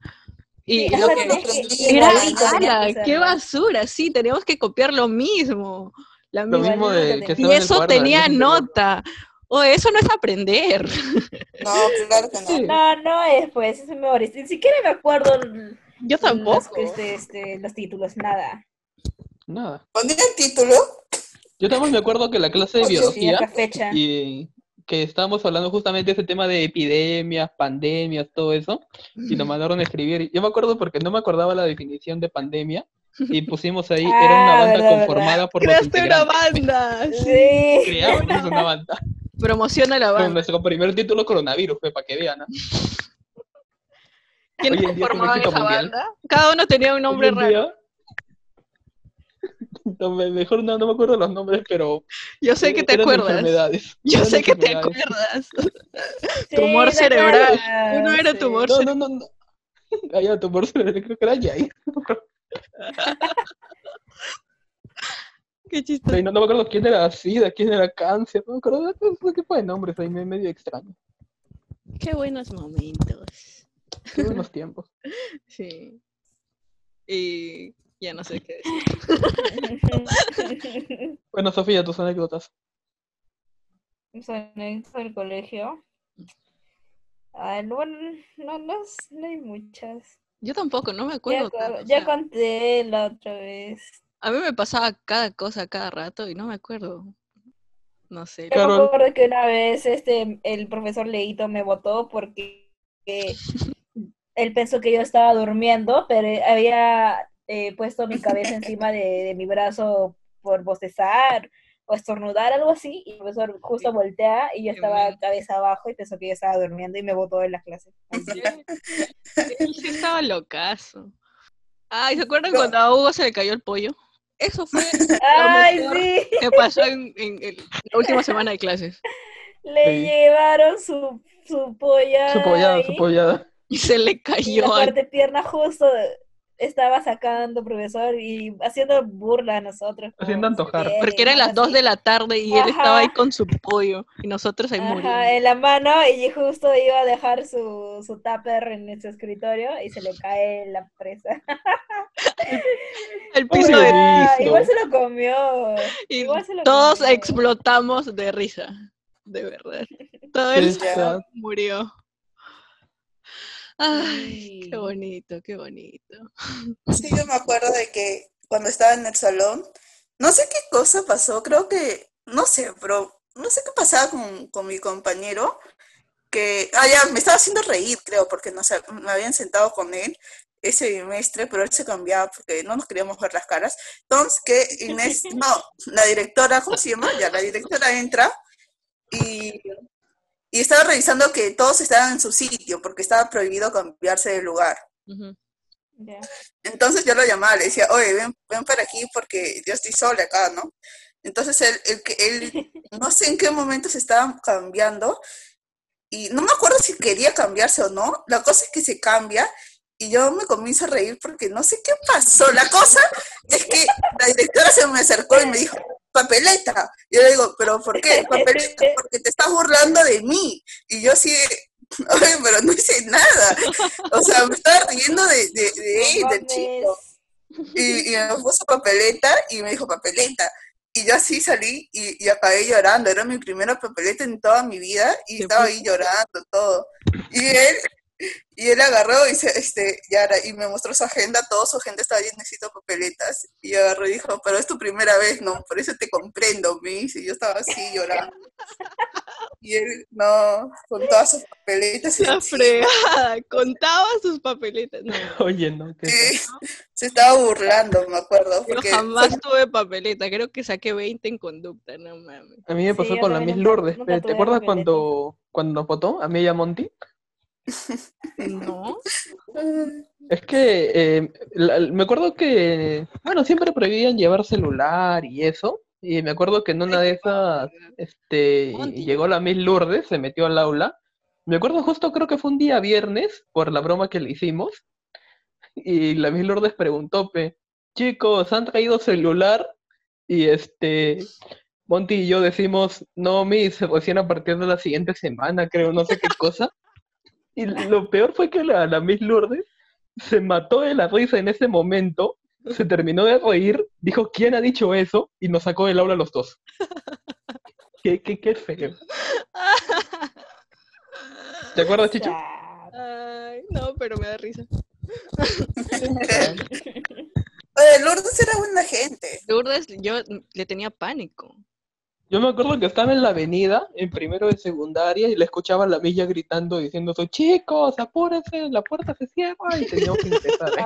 Y Sí, lo que Era era, qué basura, sí, teníamos que copiar lo mismo. La Lo mismo de que. Y eso tenía nota. O eso no es aprender. No, claro que no. Sí. No, no es, pues, es memoria. Ni siquiera me acuerdo Yo los, tampoco. este, este, los títulos, nada. Nada. Ponían título. Yo también me acuerdo que la clase de Oye, biología fecha. y que estábamos hablando justamente de ese tema de epidemias, pandemias, todo eso, y nos mandaron a escribir. Yo me acuerdo porque no me acordaba la definición de pandemia y pusimos ahí, era una Ah, banda verdad, conformada por los Creaste una integrantes. banda. Sí. Creamos una banda. Promociona la banda. nuestro primer título coronavirus, fue para que vean. ¿no? ¿Quiénes éxito esa mundial. banda? Cada uno tenía un nombre raro. No, me- mejor no, no me acuerdo los nombres, pero Yo sé que te acuerdas. enfermedades. Yo sé que te acuerdas. Sí, Tumor ¿te cerebral. Uno era Sí. tumor No, no, no, no. Ah, ya, tumor cerebral, creo que era Jay. Qué chistoso. No, no me acuerdo quién era SIDA, quién era cáncer, no me acuerdo de qué tipo de nombres ahí me- medio extraño. Qué buenos momentos. Qué buenos tiempos. Sí. Y ya no sé qué decir. Bueno, Sofía, tus anécdotas. Son en el colegio. Ah, no, no, no, no hay muchas. Yo tampoco, no me acuerdo. co- tanto, o ya sea, conté la otra vez. A mí me pasaba cada cosa cada rato y no me acuerdo. No sé. Yo me acuerdo que una vez este, el profesor Leito me votó porque eh, él pensó que yo estaba durmiendo, pero había eh, puesto mi cabeza encima de, de mi brazo por bostezar o estornudar, algo así, y el profesor justo voltea y yo Qué estaba bueno. cabeza abajo y pensó que yo estaba durmiendo y me votó en la clase. Así. Él sí estaba locazo. Ay, ¿se acuerdan No. cuando a Hugo se le cayó el pollo? Eso fue ¡Ay, mejor sí! que pasó en, en- en la última semana de clases. Le Sí. llevaron su, su polla Su pollada, su pollada. Y se le y la cayó. al- parte pierna justo estaba sacando profesor y haciendo burla a nosotros. Haciendo antojar. Porque eran las 2 así. de la tarde y él estaba ahí con su pollo y nosotros ahí muriendo. En la mano y justo iba a dejar su, su tupper en su escritorio y se le cae la presa. El piso de... Ah, igual se lo comió. Y igual se lo todos comió. explotamos de risa. De verdad. Todo el murió. Ay, qué bonito, qué bonito. Sí, yo me acuerdo de que cuando estaba en el salón, no sé qué cosa pasó, creo que, no sé, pero no sé qué pasaba con, con mi compañero, que, ah, ya, me estaba haciendo reír, creo, porque no sé, me habían sentado con él ese bimestre, pero él se cambiaba porque no nos queríamos ver las caras. Entonces, que Inés, no, la directora, ¿cómo se llama? Ya, la directora entra y, y estaba revisando que todos estaban en su sitio, porque estaba prohibido cambiarse de lugar. Entonces yo lo llamaba, le decía, oye, ven, ven para aquí porque yo estoy sola acá, ¿no? Entonces él, él, que- él, no sé en qué momento se estaba cambiando y no me acuerdo si quería cambiarse o no. La cosa es que se cambia y yo me comienzo a reír porque no sé qué pasó. La cosa es que la directora se me acercó y me dijo, papeleta. Yo le digo, ¿pero por qué? Papeleta, porque te estás burlando de mí. Y yo así, oye, pero no hice nada. O sea, me estaba riendo de, de, de él, del chico. Y, y me puso papeleta y me dijo papeleta. Y yo así salí y, y acabé llorando. Era mi primera papeleta en toda mi vida y estaba ahí llorando todo. Y él, y él agarró y, se, este, y, ahora- y me mostró su agenda, todo su agenda estaba bien, necesito papeletas. Y agarró y dijo, pero es tu primera vez, ¿no? Por eso te comprendo, Miss. Y yo estaba así llorando. Y él, no, con todas sus papeletas. La fregada. Contaba sus papeletas. No, Oye, no, qué Sí, se estaba burlando, me acuerdo. yo Porque jamás tuve papeleta. Creo que saqué 20 en conducta, no mames. A mí me Sí, pasó yo con la Miss Lourdes. ¿Te acuerdas papeleta. cuando, cuando nos votó a mí y a Monty? No. Es que eh, la- me acuerdo que, bueno, siempre prohibían llevar celular y eso. Y me acuerdo que en una de esas, este, llegó la Miss Lourdes, se metió al aula. Me acuerdo justo, creo que fue un día viernes, por la broma que le hicimos. Y la Miss Lourdes preguntó, pe, chicos, ¿han traído celular? Y este, Monty y yo decimos, no, Miss, recién a partir de la siguiente semana, creo, no sé qué cosa. Y lo peor fue que la, la Miss Lourdes se mató de la risa en ese momento, se terminó de reír, dijo, ¿quién ha dicho eso? Y nos sacó del aula a los dos. Qué, qué, qué feo. ¿Te acuerdas, Chicho? Ay, no, pero me da risa. Lourdes era buena gente. Lourdes, yo le tenía pánico. Yo me acuerdo que estaba en la avenida, en primero de secundaria, y le escuchaba a la milla gritando, diciendo, chicos, apúrense, la puerta se cierra, y teníamos que empezar. ¿eh?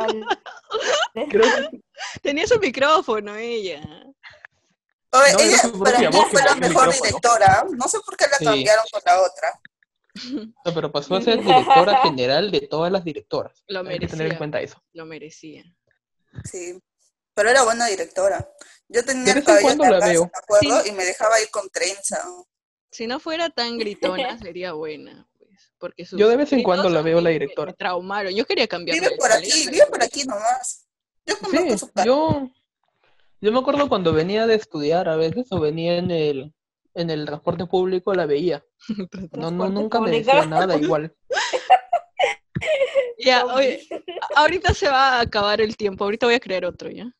al- Creo que Tenía su micrófono ella. Oye, No, era ella para mí fue la mejor directora. No sé por qué la Sí. cambiaron con la otra. No, pero pasó a ser directora general de todas las directoras. Lo Hay que tener en merecía. cuenta eso. Lo merecía. Sí. Pero era buena directora. Yo tenía De el vez en la veo. me acuerdo, Sí. y me dejaba ir con trenza. Si no fuera tan gritona, sería buena. Pues, porque sus Yo de vez en cuando la veo la directora. Me traumaron. Yo quería cambiar. Vive por aquí, vive por aquí nomás. Yo conozco Sí, su yo, yo me acuerdo cuando venía de estudiar a veces o venía en el, en el transporte público, la veía. No, no, nunca me público. decía nada igual. Ya, oye, a- ahorita se va a acabar el tiempo. Ahorita voy a crear otro, ¿ya?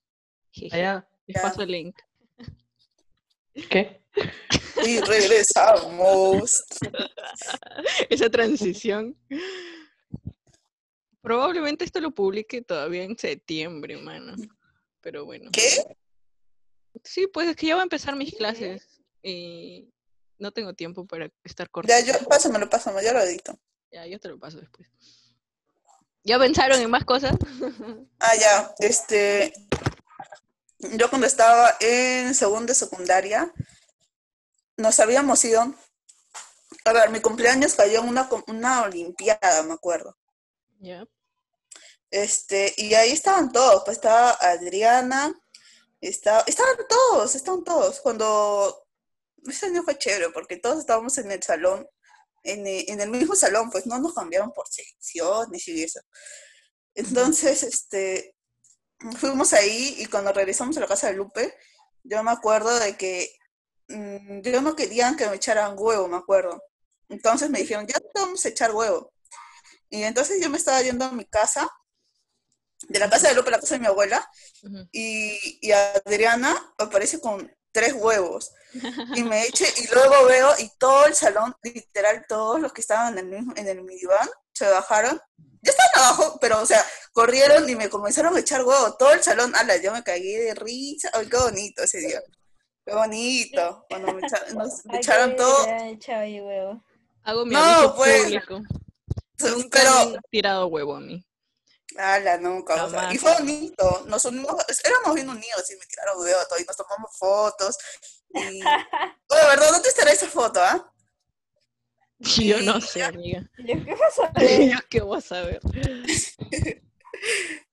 Allá, Les Ya. paso el link. ¿qué? Y regresamos. Esa transición. Probablemente esto lo publique todavía en septiembre, mano. Pero bueno. ¿Qué? Sí, pues es que ya voy a empezar mis clases y no tengo tiempo para estar Ya, cortando. yo, pásamelo, pásamelo, ya lo edito. Ya, yo te lo paso después. ¿Ya pensaron en más cosas? Ah, ya, este, yo cuando estaba en segundo de secundaria, nos habíamos ido, a ver, mi cumpleaños cayó en una, una olimpiada, me acuerdo. Ya. Este, y ahí estaban todos, pues estaba Adriana, estaba, estaban todos, estaban todos. Cuando ese año fue chévere, porque todos estábamos en el salón, en, e- en el mismo salón, pues no nos cambiaron por secciones y eso. Entonces, este, fuimos ahí y cuando regresamos a la casa de Lupe, yo me acuerdo de que mm, yo no querían que me echaran huevo, me acuerdo. Entonces me dijeron, ya te vamos a echar huevo. Y entonces yo me estaba yendo a mi casa, de la casa de Lupe a la casa de mi abuela, y, y Adriana aparece con tres huevos. Y me eche, y luego veo, y todo el salón, literal, todos los que estaban en el, mismo, en el minivan, se bajaron. Ya estaban abajo, pero, o sea, corrieron y me comenzaron a echar huevo. Todo el salón, ala, yo me caí de risa. Ay, qué bonito ese día. Qué bonito. Cuando me, echa- nos- me echaron todo. bien, echado ahí, huevo. Hago mi No, aviso pues, público. Nunca Pero, me han tirado huevo a mí. ala, nunca. o sea, y fue bonito. Nos unimos, éramos bien unidos y me tiraron huevo todo. Y nos tomamos fotos. Y, ¿verdad? ¿Dónde estará esa foto, ah? Yo no sé, amiga. Yo, ¿Qué pasó? Yo qué voy a saber.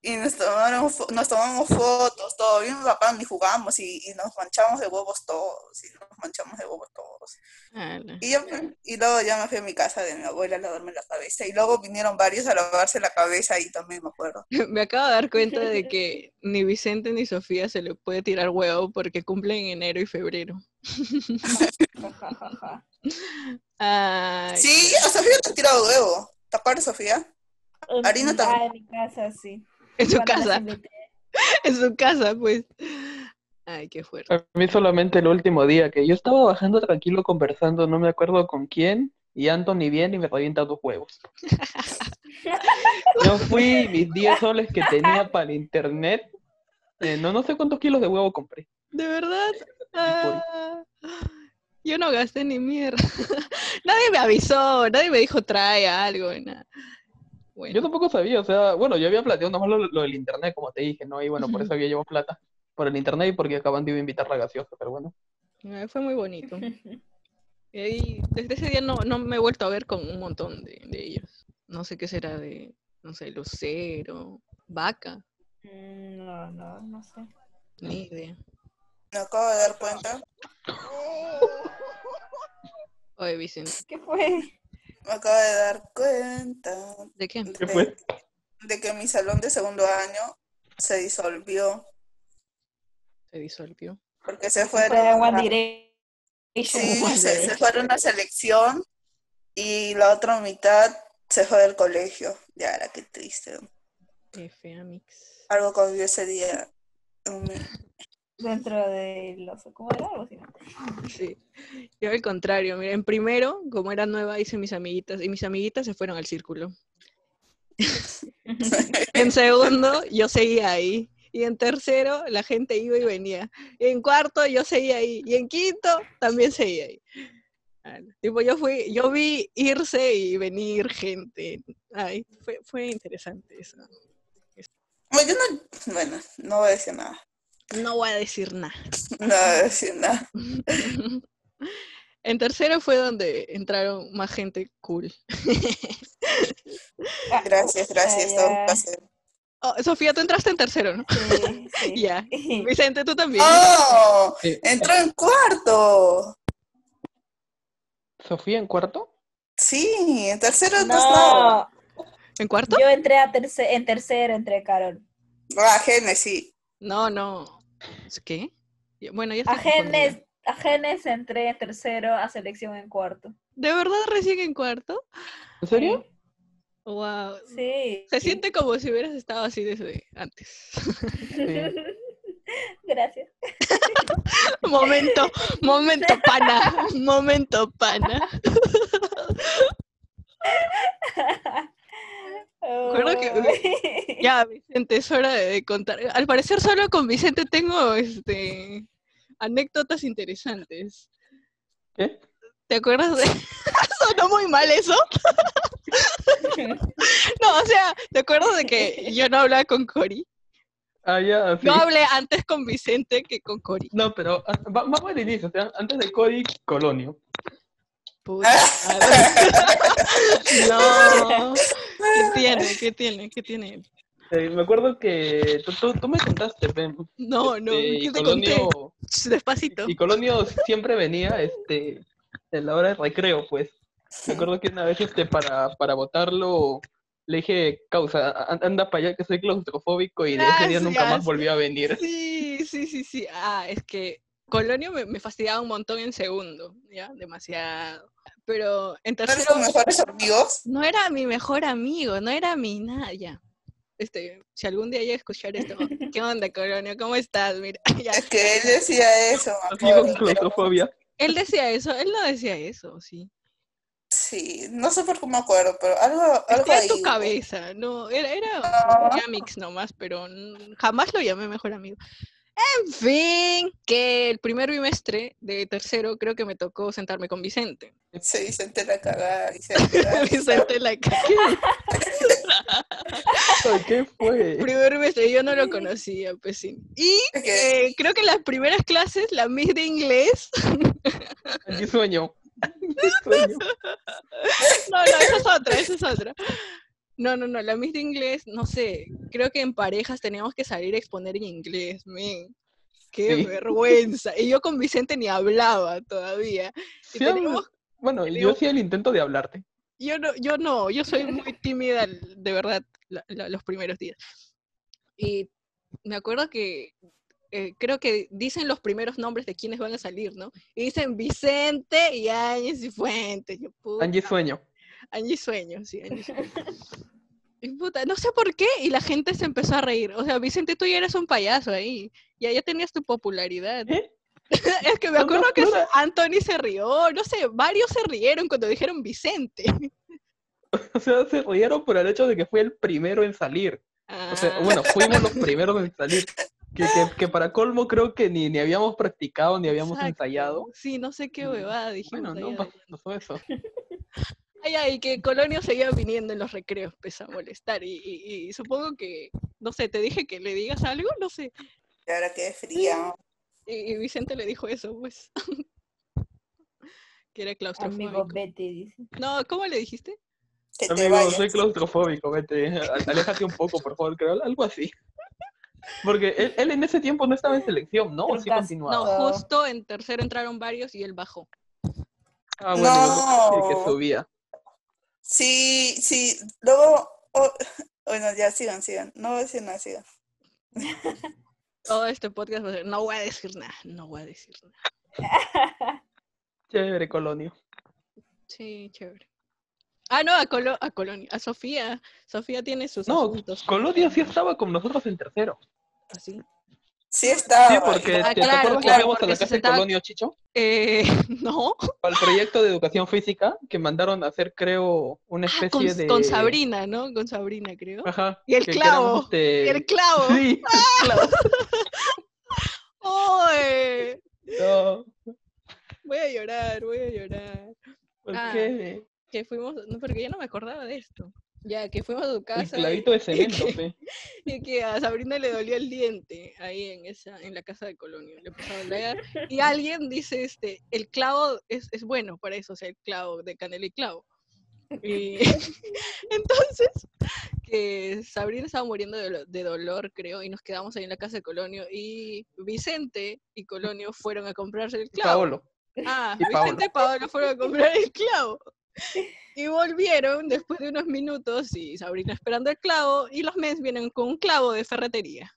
Y nos tomaron, nos tomamos fotos, todo bien bacán, y jugamos y, y nos manchamos de huevos todos, y nos manchamos de huevos todos. Y, yo y luego ya me fui a mi casa de mi abuela a lavarme la cabeza, y luego vinieron varios a lavarse la cabeza ahí también, me acuerdo. Me acabo de dar cuenta de que ni Vicente ni Sofía se le puede tirar huevo porque cumplen en enero y febrero. Ay, Sí, a Sofía te ha tirado huevo. ¿Te acuerdas, Sofía? Harina también. En mi casa, sí. en su casa, en su casa, pues. Ay, qué fuerte. A mí solamente el último día que yo estaba bajando tranquilo conversando, no me acuerdo con quién, y Anthony viene y me revienta dos huevos. Yo fui mis 10 soles que tenía para internet. eh, no, no sé cuántos kilos de huevo compré. ¿De verdad? Ah, yo no gasté ni mierda. nadie me avisó, nadie me dijo trae algo. Nada. Yo tampoco sabía, o sea, bueno, yo había plateado nomás lo, lo del internet, como te dije, ¿no? Y bueno, por eso había llevado plata. Por el internet y porque acaban de invitar la gaseosa, pero bueno. ay, fue muy bonito. Y ahí, desde ese día no, no me he vuelto a ver con un montón de, de ellos. No sé qué será de, no sé, Lucero, Vaca, Mm, No, no, no sé. ni idea. Me acabo de dar cuenta, Oye, Vicente, ¿Qué fue? me acabo de dar cuenta ¿de qué? ¿Qué fue? de que mi salón de segundo año se disolvió Se disolvió. porque se Fue fueron One a- Direction. Sí, One se, se fueron a selección y la otra mitad se fue del colegio. Ya era qué triste. Qué fea mix. Algo cambió ese día. Dentro de los... ¿Cómo era? Algo. Sí. Yo al contrario, mira, en primero, como era nueva, hice mis amiguitas y mis amiguitas se fueron al círculo. En segundo, yo seguía ahí. Y en tercero, la gente iba y venía. Y en cuarto, yo seguía ahí. Y en quinto, también seguía ahí. Ah, Tipo, yo fui, yo vi irse y venir gente. Ay, fue, fue interesante eso. Bueno, yo no, bueno, no voy a decir nada. No voy a decir nada. No voy a decir nada. En tercero fue donde entraron más gente cool. Ah, Gracias, gracias. todo un placer. Oh, Sofía, tú entraste en tercero, ¿no? Sí, sí. Ya. Vicente, tú también. ¡Oh! Sí. Entró en cuarto. ¿Sofía en cuarto? Sí, en tercero no ¿En cuarto? yo entré a terce- en tercero, entré Carol. Ah, Génesis. No, no. ¿Qué? Bueno, ya A estoy confundida. Genes, a Genes entré en tercero, a selección en cuarto. ¿De verdad recién en cuarto? ¿En serio? Wow. Sí. Se siente como si hubieras estado así desde antes. Gracias. momento, momento pana, momento pana. Recuerdo que- Ya, Vicente, es hora de, contar. Al parecer solo con Vicente tengo este anécdotas interesantes. ¿Qué? ¿Te acuerdas de...? Sonó muy mal eso. No, o sea, ¿te acuerdas de que yo no hablaba con Cory? Ah, ya, sí. Yo hablé antes con Vicente que con Cory. No, pero ah, va- vamos al inicio, o sea, antes de Cody, Colonio. Puta. No. ¿Qué tiene? ¿Qué tiene? ¿Qué tiene? Eh, me acuerdo que tú, tú, tú me contaste, Pem. No, no, este, ¿qué y te conté? Colonio, Ch, Despacito. y Colonio siempre venía este, en la hora de recreo, pues. Me acuerdo que una vez este, para, para votarlo le dije, causa, anda para allá que soy claustrofóbico y de ese día nunca más Gracias. volvió a venir. Sí, sí, sí, sí. Ah, es que Colonio me, me fastidiaba un montón en segundo, ¿ya? Demasiado. Pero en ¿No tercero tus mejores amigos? no era mi mejor amigo, no era mi nada, ya. Este, si algún día llega a escuchar esto, ¿qué onda, Colonio? ¿Cómo estás? Mira, ya. Es que él decía eso, claustrofobia. Él decía eso, él no decía eso, sí. Sí, no sé por qué me acuerdo, pero algo, algo en tu cabeza, no, era, era Ah. un Yamix nomás, pero jamás lo llamé mejor amigo. En fin, que el primer bimestre de tercero creo que me tocó sentarme con Vicente. Se Vicente la cagada. la cagada. Vicente la ca- Ay, ¿Qué fue? primer bimestre yo no lo conocía, pues sí. Y eh, creo que en las primeras clases, la Miss de inglés, Mi sueño. Mi sueño. no, no, esa es otra, esa es otra. No, no, no, la Miss de inglés, no sé, creo que en parejas teníamos que salir a exponer en inglés, men. Qué Sí. vergüenza. Y yo con Vicente ni hablaba todavía. Sí, Bueno, yo hacía el intento de hablarte. yo no, yo no, yo soy muy tímida, de verdad, la- la- los primeros días. Y me acuerdo que eh, creo que dicen los primeros nombres de quienes van a salir, ¿no? Y dicen Vicente y Áñez y Fuentes. Yo, Angie Sueño. Angie Sueño, sí, Angie Sueño. Y puta, no sé por qué, y la gente se empezó a reír. O sea, Vicente, tú ya eres un payaso ahí. Ya, ya tenías tu popularidad. ¿Eh? Es que me acuerdo que Anthony se rió, no sé, varios se rieron cuando dijeron Vicente. O sea, se rieron por el hecho de que fue el primero en salir. O sea, Ah, bueno, fuimos los primeros en salir. Que, que, que para colmo creo que ni, ni habíamos practicado ni habíamos exacto. ensayado. Sí, no sé qué huevada dijimos. Bueno, no allá. pasó eso. Ay, ay, que Colonio seguía viniendo en los recreos, empezó a molestar. Y, y- y supongo que, no sé, te dije que le digas algo, no sé. Y ahora que fría. Y, y Vicente le dijo eso, pues. que era Amigo claustrofóbico. Betty, dice. No, ¿cómo le dijiste? Que te Amigo, vayas. soy claustrofóbico, vete, aléjate un poco, por favor, creo, algo así. Porque él, él en ese tiempo no estaba en selección, ¿no? ¿O sí. No, continuaba? Ah. justo en tercero entraron varios y él bajó. Ah, bueno, yo No. que subía. Sí, sí. Luego. oh, bueno, ya sigan, sigan. No voy a decir nada, sigan. Todo este podcast va a ser, no voy a decir nada, no voy a decir nada. Chévere, Colonio. Sí, chévere. Ah, no, a, Colo a Colonia, a Sofía. Sofía tiene sus No, asuntos. Colonio sí estaba con nosotros en tercero. Así. Sí estaba. Sí, porque Ah, ¿te, te claro, acuerdas que fuimos a la casa de Colonio Chicho? Eh, no, Para el proyecto de educación física que mandaron a hacer, creo, una Ah, especie con, de... con Sabrina, ¿no? Con Sabrina, creo. Ajá. Y el clavo, este, Y el clavo. Sí, el clavo. ¡Oye! No, Voy a llorar, voy a llorar. ¿por Ah, qué? Que fuimos, no, porque yo no me acordaba de esto. Ya, que fuimos a tu El casa. clavito de y cemento, que- fe. Y que a Sabrina le dolió el diente ahí en esa, en la casa de Colonio. Le empezó a doler. Y alguien dice, este, el clavo es, es bueno para eso, o sea, el clavo de canela y clavo. Y entonces, que Sabrina estaba muriendo de, de dolor, creo, y nos quedamos ahí en la casa de Colonio. Y Vicente y Colonio fueron a comprarse el clavo. Paolo. Ah, Y Paolo. Vicente y Paolo fueron a comprar el clavo. Y volvieron después de unos minutos y Sabrina esperando el clavo y los mens vienen con un clavo de ferretería.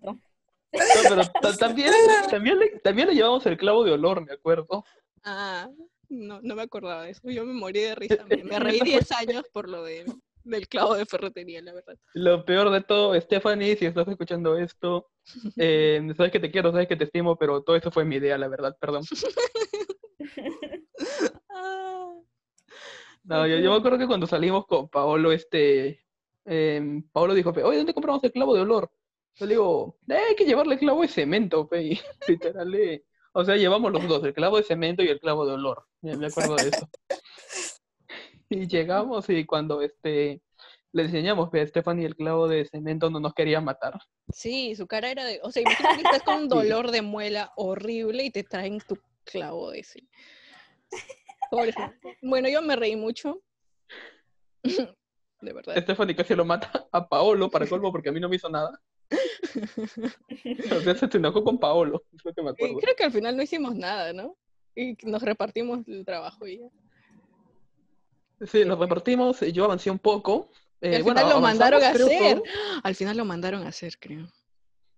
No, pero ta- también, también, le, también le llevamos el clavo de olor, me acuerdo. Ah, no, no me acordaba de eso. Yo me morí de risa. Me, me reí 10 años por lo de, del clavo de ferretería, la verdad. Lo peor de todo, Stephanie, si estás escuchando esto, eh, sabes que te quiero, sabes que te estimo, pero todo eso fue mi idea, la verdad, perdón. No, yo, yo me acuerdo que cuando salimos con Paolo, este, em, Paolo dijo, oye, ¿dónde compramos el clavo de olor? Yo le digo, "Eh, hay que llevarle clavo de cemento, pe", y literal, eh, o sea, llevamos los dos, el clavo de cemento y el clavo de olor, me, acuerdo de eso. Y llegamos y cuando, este, le enseñamos que Stephanie el clavo de cemento no nos quería matar. sí, su cara era de... O sea, imagínate que estás con un dolor de muela horrible y te traen tu clavo ese. Pobrecito. Bueno, yo me reí mucho. De verdad. Stephanie casi lo mata a Paolo para colmo porque a mí no me hizo nada. O sea, se enojó con Paolo, es lo que me Y acuerdo. creo que al final no hicimos nada, ¿no? Y nos repartimos el trabajo y ya. Sí, nos repartimos, y yo avancé un poco. Eh, al bueno, final lo mandaron a hacer. todo. Al final lo mandaron a hacer, creo.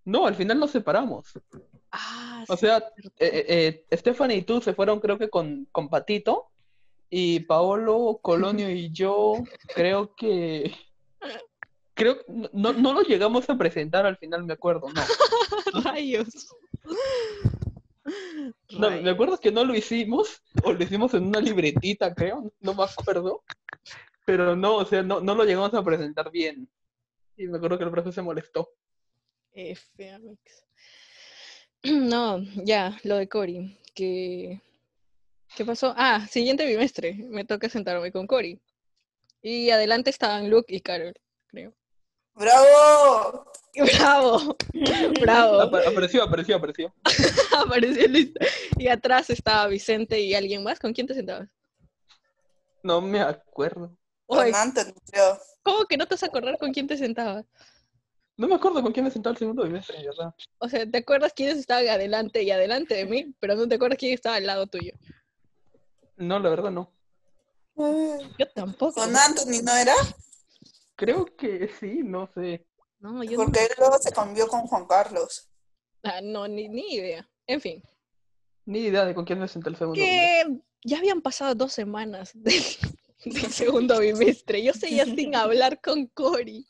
No, al final nos separamos. Ah, O sea, eh, eh, eh, Stephanie y tú se fueron creo que con, con Patito y Paolo, Colonio y yo creo que creo no, no los llegamos a presentar al final, me acuerdo, no. Rayos. No, me acuerdo que no lo hicimos, o lo hicimos en una libretita, creo, no me acuerdo. Pero no, o sea, no, no lo llegamos a presentar bien. Y me acuerdo que el profe se molestó. F. No, ya, lo de Cory. Que... ¿Qué pasó? Ah, siguiente bimestre. Me toca sentarme con Cory. Y adelante estaban Luke y Carol, creo. ¡Bravo! ¡Bravo! ¡Bravo! Apa- apareció, apareció, apareció. Apareció listo. Y atrás estaba Vicente y alguien más. ¿Con quién te sentabas? No me acuerdo. Oye, Con Anthony, creo. ¿cómo que no te vas a acordar con quién te sentabas? No me acuerdo con quién me sentaba el segundo bimestre, verdad. O sea, ¿te acuerdas quiénes estaban adelante y adelante de mí? Pero no te acuerdas quién estaba al lado tuyo. No, la verdad no. Yo tampoco. Con Anthony, ¿no era? Creo que sí, no sé. No, yo no. Porque él luego se cambió con Juan Carlos. Ah, no, ni, ni idea. En fin, Ni idea de con quién me senté el segundo bimestre. que ya habían pasado dos semanas del, del segundo bimestre. Yo seguía sin hablar con Cory.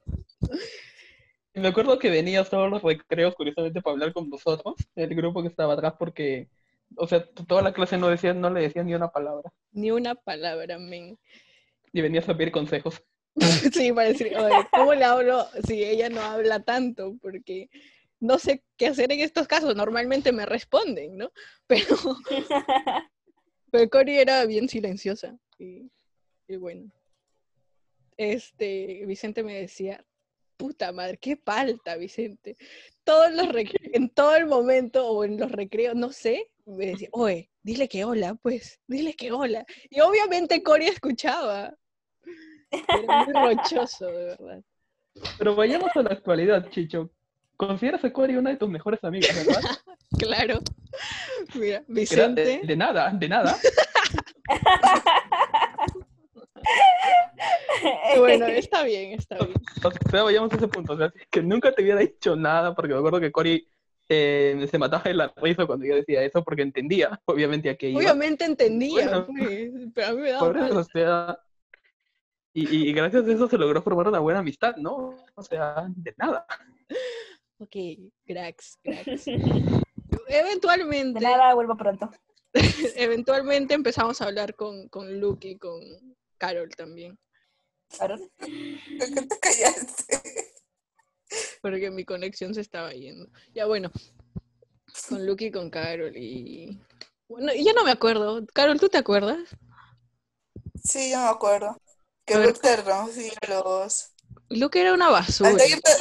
Me acuerdo que venías todos los recreos, curiosamente, para hablar con nosotros, el grupo que estaba atrás, porque, o sea, toda la clase no decía, no le decía ni una palabra. Ni una palabra, men. Y venías a pedir consejos. Sí, para decir, oye, ¿cómo le hablo si ella no habla tanto? Porque no sé qué hacer en estos casos. Normalmente me responden, ¿no? Pero, pero Cory era bien silenciosa. Y, y bueno. Este, Vicente me decía, puta madre, qué falta, Vicente. Todos los en todo el momento o en los recreos, no sé, me decía, oye, dile que hola, pues, dile que hola. Y obviamente Cory escuchaba. Era muy rochoso, de verdad. Pero vayamos a la actualidad, Chicho. ¿Consideras a Cory una de tus mejores amigas, verdad? Claro. Mira, Vicente. De, de nada, de nada. Bueno, está bien, está bien. O sea, vayamos a ese punto. O sea, que nunca te hubiera dicho nada, porque me acuerdo que Cory eh, se mataba de la risa cuando yo decía eso, porque entendía, obviamente, a qué iba. Obviamente entendía, Bueno. pues, pero a mí me daba Por eso, mal. o sea, y, y- gracias a eso se logró formar una buena amistad, ¿no? O sea, de nada. Ok, cracks, cracks. De Eventualmente, nada, vuelvo pronto. eventualmente empezamos a hablar con, con Luke y con Carol también. Claro. ¿Por qué te callaste? porque mi conexión se estaba yendo. Ya bueno, con Luke y con Carol y... Bueno, y ya no me acuerdo. Carol, ¿tú te acuerdas? Sí, yo me acuerdo. Que. Luke te rompía los... Luke era una basura. Altair te,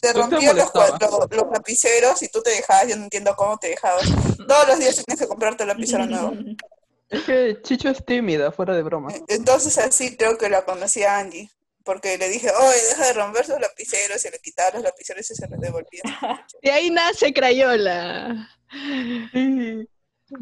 te rompía los, los- los lapiceros y tú te dejabas, yo no entiendo cómo te dejabas. Todos los días tienes que comprarte lapicero nuevo. Es que Chicho es tímida, fuera de broma. Entonces así creo que la conocí a Angie. Porque le dije, oye, deja de romper sus lapiceros, y le quitaba los lapiceros y se los devolvía. Y ahí nace Crayola.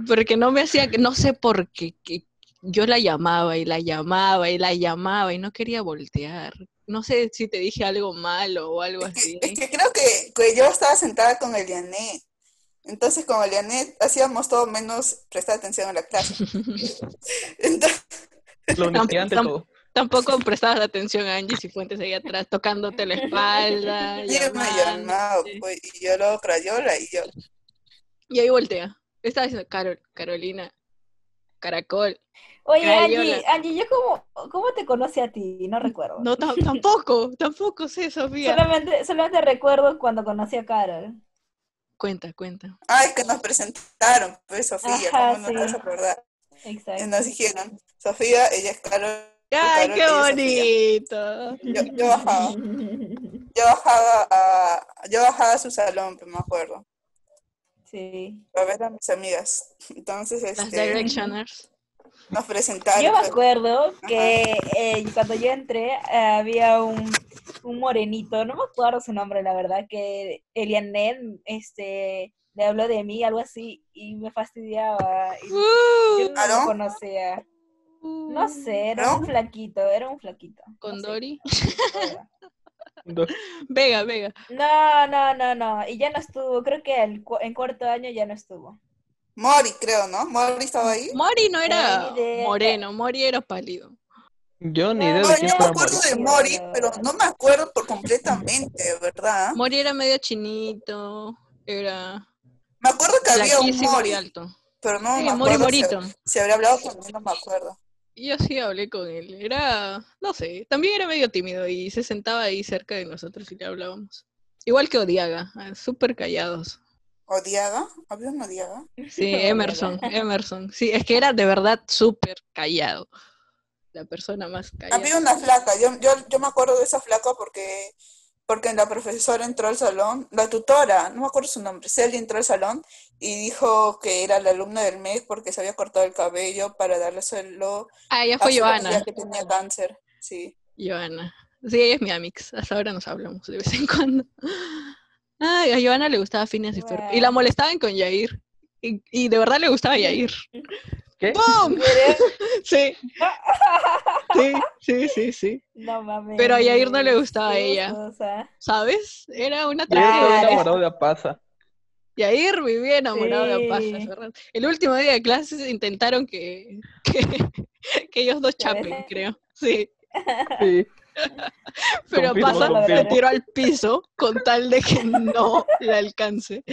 Porque no me hacía, no sé por qué, que yo la llamaba y la llamaba y la llamaba y no quería voltear. No sé si te dije algo malo o algo Es que, así. es que creo que, que yo estaba sentada con Elianet. Entonces con Elianet hacíamos todo menos prestar atención a la clase. Entonces, Lo todo. Tampoco prestabas atención a Angie Cifuentes ahí atrás, tocándote la espalda. ella me llamándote. llamaba, pues, y yo luego Crayola y yo. Y ahí voltea. Estaba diciendo, Carol, Carolina, Caracol. Oye, Crayola. Angie, Angie, ¿yo cómo, cómo te conocí a ti? No recuerdo. No, tam- tampoco, tampoco sé, Sofía. Solamente, solamente recuerdo cuando conocí a Carol. Cuenta, cuenta. Ay, que nos presentaron, pues Sofía, Ajá, ¿cómo no te vas sí. a acordar? Exacto. nos dijeron, Sofía, ella es Carol. ¡Ay, Carol, qué es bonito! Yo, yo bajaba, yo bajaba a, yo bajaba a su salón, pues, me acuerdo, Sí. a ver a mis amigas. Entonces, Las este, Directioners. Nos presentaron. Yo me pues, acuerdo que eh, cuando yo entré eh, había un, un morenito, no me acuerdo su nombre, la verdad, que Elianet este, le habló de mí, algo así, y me fastidiaba. y yo no ¿Aló? lo conocía. No sé, era ¿No? un flaquito, era un flaquito. no Con sé. Dori. Do- Vega, Vega. No, no, no, no, y ya no estuvo, creo que el cu- en cuarto año ya no estuvo. Mori, creo, ¿no? Mori estaba ahí. Mori no era moreno, Mori era pálido. Yo ni No, idea de quién yo me acuerdo Mori. de Mori, pero no me acuerdo por completamente, ¿verdad? Mori era medio chinito, era Me acuerdo que había un Mori, alto. pero no Sí, me Mori acuerdo si, Morito. si habría hablado conmigo, no me acuerdo. Yo sí hablé con él. Era, no sé, también era medio tímido y se sentaba ahí cerca de nosotros y le hablábamos. Igual que Odiaga, ah, súper callados. ¿Odiaga? ¿Había un Odiaga? Sí, Emerson. Emerson. Sí, es que era de verdad súper callado. La persona más callada. Había una flaca, yo, yo, yo me acuerdo de esa flaca porque, porque la profesora entró al salón, la tutora, no me acuerdo su nombre, Celia entró al salón y dijo que era la alumna del mes porque se había cortado el cabello para dárselo Ah, ella fue Joana. que tenía cáncer. Sí. Joana. Sí, ella es mi amix. Hasta ahora nos hablamos de vez en cuando. Ay, a Joana le gustaba Phineas y Ferb. Y la molestaban con Yair. Y, y de verdad le gustaba Yair. ¿Qué? ¡Bum! Sí. Sí, sí, sí, sí. No mames. Pero a Yair no le gustaba a ella. gozosa. ¿Sabes? Era una tragedia. enamorado de Apasa. Yair vivía enamorado de es verdad. El último día de clases intentaron que, que, que ellos dos chapen, creo. Sí. Sí. Pero Confirmo, se confirmo. tiró al piso con tal de que no le alcance.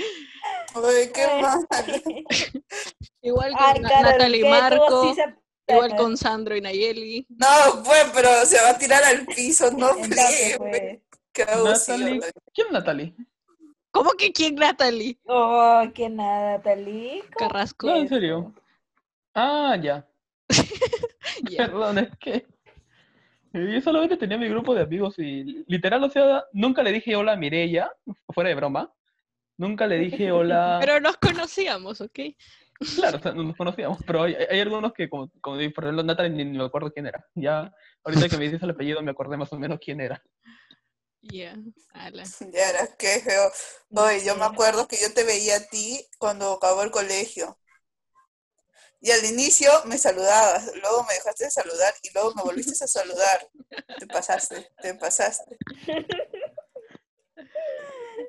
Uy, qué Ay. mal. Igual con Ay, Natalie. Tú Marco, sí se- igual con Sandro y Nayeli. No, pues, pero se va a tirar al piso, no pues. Qué. Natalie. ¿Quién es Natalie? ¿Cómo que quién, Natalie? Oh, que nada, Talí. Carrasco. No, en serio. Ah, ya. Ya. Perdón, es que yo solamente tenía mi grupo de amigos y literal, o sea, nunca le dije hola a Mireia, fuera de broma. Nunca le dije hola. Pero nos conocíamos, ¿ok? Claro, o sea, no nos conocíamos, pero hay, hay algunos que, como, como por ejemplo, Natalie, ni, ni me acuerdo quién era. Ya, ahorita que me dices el apellido, me acordé más o menos quién era. Ya, ala. Ya era, qué feo. Oye, yo me acuerdo que yo te veía a ti cuando acabó el colegio. Y al inicio me saludabas, luego me dejaste de saludar y luego me volviste a saludar. Te pasaste, te pasaste.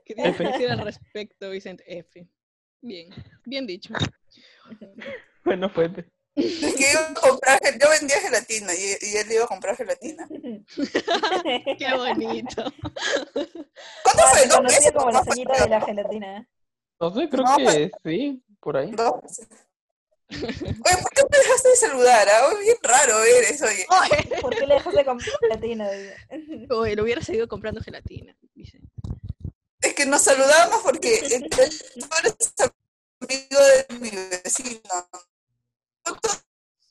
¿Qué tienes que F. decir al respecto, Vicente? F. Bien, bien dicho. Bueno, pues. Es que iba a comprar, gel- yo vendía gelatina y, y él iba a comprar gelatina. Qué bonito. ¿Cuánto fue? ¿Dos meses? como la ¿Más señora de la gelatina. No sé, creo No, que sí, por ahí. Dos meses. Oye, ¿por qué me dejaste de saludar? ah? Bien raro eres, oye. ¿Por qué le dejaste con gelatina? Dice. Oye, lo hubiera seguido comprando gelatina, dice. Es que nos saludábamos porque tú eres amigo de mi vecino.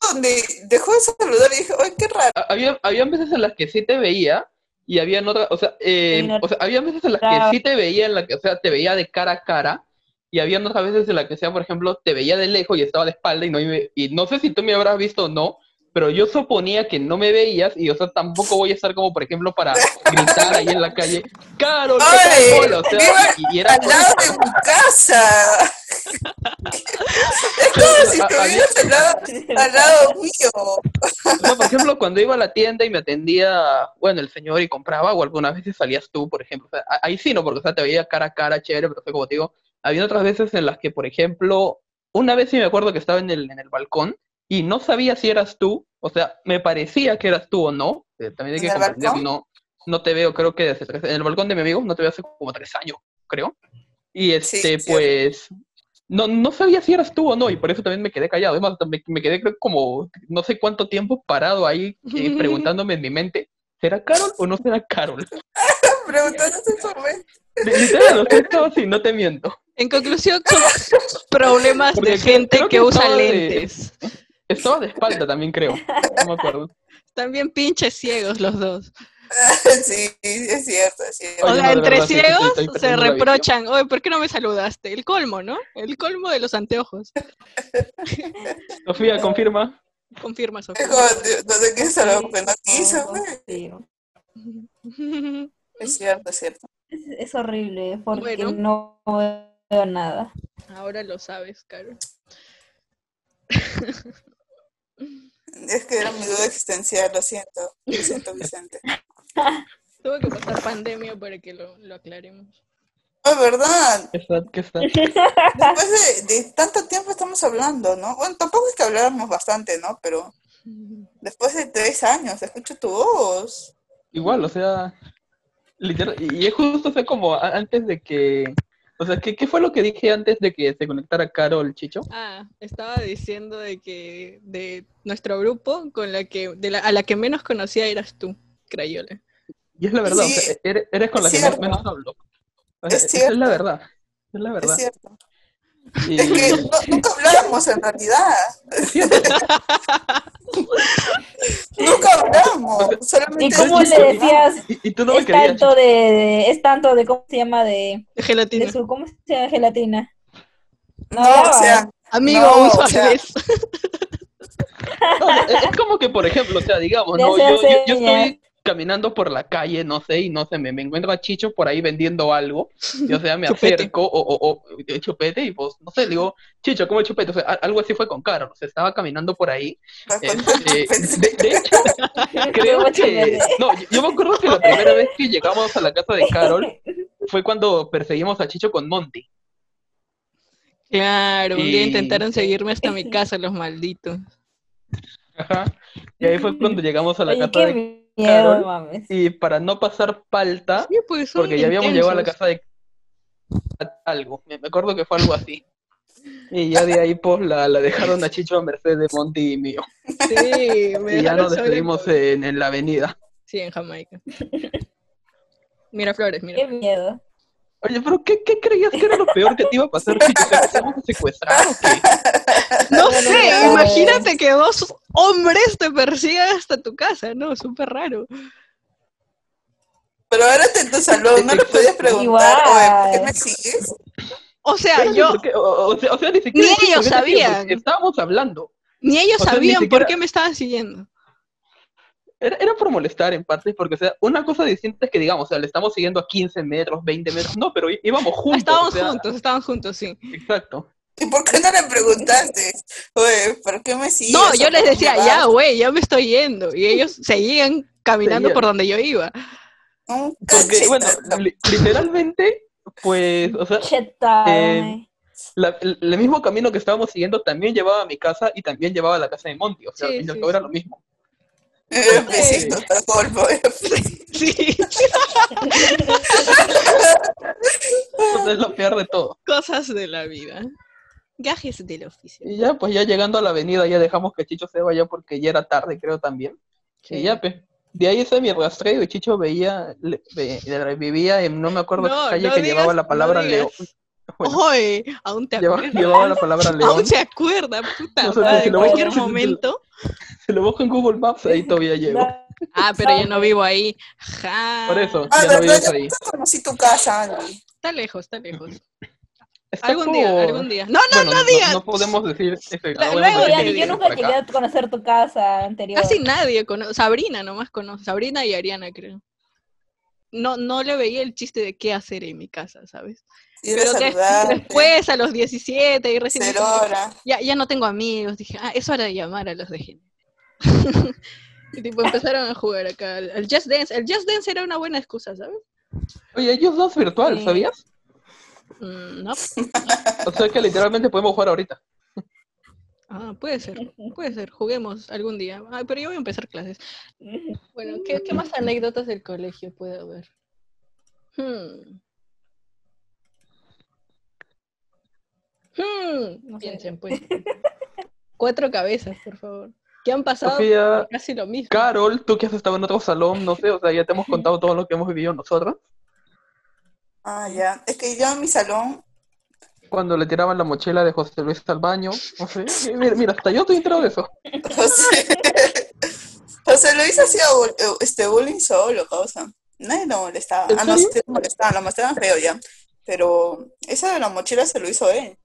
Donde dejó de saludar y dije, ay, qué raro. Ha- Había, había veces en las que sí te veía y había otras, o sea, eh, o sea, había veces en las que sí te veía, en la que, o sea, te veía de cara a cara y había otras veces en las que, sea, por ejemplo, te veía de lejos y estaba de espalda y no, me- y no sé si tú me habrás visto o no, pero yo suponía que no me veías y, o sea, tampoco voy a estar como, por ejemplo, para gritar ahí en la calle, Carol, ¿qué tal, bola?", O sea, y, y era Al lado de mi casa. es como si estuvieras al lado, al lado mío. O sea, por ejemplo, cuando iba a la tienda y me atendía, bueno, el señor y compraba, o algunas veces salías tú, por ejemplo. O sea, ahí sí, ¿no? Porque, o sea, te veía cara a cara, chévere, pero o sea, como te digo, había otras veces en las que, por ejemplo, una vez sí me acuerdo que estaba en el, en el balcón y no sabía si eras tú, o sea, me parecía que eras tú o no. eh, también hay que ¿En el comprender, no, no te veo, creo que desde tres- en el balcón de mi amigo no te veo hace como tres años, creo. Y este, pues, no, no sabía si eras tú o no, y por eso también me quedé callado. Además, me, me quedé creo como no sé cuánto tiempo parado ahí eh, preguntándome en mi mente, ¿será Carol o no será Carol? Preguntándote por mí. De- Literal, o sea, estaba así, no te miento. En conclusión, son problemas Porque de gente que, que usa estaba de- lentes. Estaba de espalda también, creo. No me acuerdo. Están bien pinches ciegos los dos. Sí, es cierto, es cierto. O sea, no, entre verdad, sí, sí, ciegos se reprochan. Oye, ¿por qué no me saludaste? El colmo, ¿no? El colmo de los anteojos. Sofía, confirma. Confirma, Es Sofía. como, no que quiso. Güey. sí. Es cierto, es cierto. Es, es horrible porque Bueno. no veo nada. Ahora lo sabes, Caro. Es que era mi duda existencial, lo siento. Lo siento, Vicente. Tuvo que pasar pandemia para que lo, lo aclaremos. Es verdad. ¿Qué está? Después de, de tanto tiempo estamos hablando, ¿no? Bueno, tampoco es que habláramos bastante, ¿no? Pero después de tres años, escucho tu voz. Igual, o sea, literal, y es justo, o sea, como antes de que, o sea, ¿qué, qué fue lo que dije antes de que se conectara Carol Chicho? Ah, estaba diciendo de que de nuestro grupo, con la que, de la, a la que menos conocía eras tú, Crayola. Y es la verdad, o Sí, sea, eres, eres con la que menos hablo. O sea, Es esa es la cierto. verdad, es la Es verdad. cierto. Y- Es que no- nunca hablábamos en realidad. nunca hablamos. Solamente ¿Y cómo le decías? y, y tú no me es querías. tanto de, de- es tanto de cómo se llama de, De gelatina. de su cómo se llama gelatina. No, o sea, Amigo, No, uso o sea, es, es como que, por ejemplo, o sea, digamos, ¿no? Yo, yo, yo señas. estoy caminando por la calle, no sé, y no sé, me, me encuentro a Chicho por ahí vendiendo algo, y o sea, me acerco, o, o, o eh, chupete, y pues, no sé, le digo, Chicho, ¿cómo chupete? O sea, algo así fue con Carol, o sea, estaba caminando por ahí. este, de, de hecho, creo que, no, yo, yo me acuerdo que la primera vez que llegamos a la casa de Carol fue cuando perseguimos a Chicho con Monty. Claro, un día Y- intentaron seguirme hasta mi casa, los malditos. Ajá. Y ahí fue cuando llegamos a la Oye, casa de Carol. mames. y para no pasar palta, Sí, pues porque ya habíamos llegado a la casa de algo, me acuerdo que fue algo así. Y ya de ahí pues la, la dejaron a Chicho a merced de Monty y mío. Sí, me Y ya nos despedimos en, en la avenida. Sí, en Jamaica. Mira flores, mira. Qué miedo. Oye, pero ¿qué, qué creías que era lo peor que te iba a pasar? ¿Que te íbamos a secuestrar o qué? No sé, imagínate que dos hombres te persigan hasta tu casa, ¿no? Súper raro. Pero ahora en tu salón, ¿no le podías preguntar, ¿por qué me sigues? O sea, yo, o, sea, o sea, ni siquiera Ni Chicho, ellos sabían. Estábamos hablando. ni ellos o sea, ni sabían por qué me estaban siguiendo. Era, era por molestar en parte, porque, o sea, una cosa distinta es que, digamos, o sea, le estamos siguiendo a 15 metros, 20 metros, no, pero íbamos juntos. Estábamos o sea, juntos, estaban juntos, sí. Exacto. ¿Y por qué no le preguntaste? Oye, ¿por qué me sigues? No, ¿O yo les decía, ya, güey, ya me estoy yendo. Y ellos seguían caminando Seguían. por donde yo iba. Porque, bueno, li- literalmente, pues, o sea. Eh, la- el, el mismo camino que estábamos siguiendo también llevaba a mi casa y también llevaba a la casa de Monty, o sea, Sí, sí, era sí. lo mismo. Besitos para colmo. eh. Sí, Eso es lo peor de todo. cosas de la vida. Gajes del oficio. Y ya, pues ya llegando a la avenida, ya dejamos que Chicho se vaya porque ya era tarde, creo también. Y ya, pues. De ahí ese mi rastreo y Chicho veía, le- ve- vivía en no me acuerdo No, qué calle no que digas, llevaba la palabra. León. Bueno, Oye, aún te acuerdas. llevaba la palabra León. Aún se acuerda, puta No madre, si en cualquier busco- momento. Se lo busco en Google Maps, ahí todavía llego. Ah, pero yo no vivo ahí. Ja. Por eso, Ah, ya no vives yo ahí. nunca conocí tu casa, Andy. Está lejos, está lejos. Está Algún día, algún día. No, no, Bueno, no digas. No, podemos decir eso. La- no podemos luego decir ya yo nunca acá. llegué a conocer tu casa anterior. Casi nadie conoce. Sabrina nomás conoce. Sabrina y Ariana, creo. No, no le veía el chiste de qué hacer en mi casa, ¿sabes? Pero después, a los 17 y recién dije, ya, ya no tengo amigos. Dije, ah, es hora de llamar a los de género. y tipo empezaron a jugar acá al, Just Dance. El Just Dance era una buena excusa, ¿sabes? Oye, ellos dos virtual, Sí. ¿sabías? Mm, no. O sea que literalmente podemos jugar ahorita. Ah, puede ser, puede ser. Juguemos algún día. Ay, pero yo voy a empezar clases. Bueno, ¿qué, qué más anécdotas del colegio puede haber? Hmm. Hmm, No sé. Piensen, pues. Cuatro cabezas, por favor. ¿Qué han pasado? Sofía, Casi lo mismo. Carol, tú que has estado en otro salón, no sé, o sea, ya te hemos contado todo lo que hemos vivido nosotros. Ah, ya. Es que yo en mi salón, Cuando le tiraban la mochila de José Luis al baño, no sé. Mira, mira, hasta yo estoy enterado de eso. José, José Luis hacía eh, este bullying solo, causa. Nadie lo molestaba. ¿En Ah, no, sí lo molestaban, lo molestaban feo ya. Pero esa de la mochila se lo hizo él.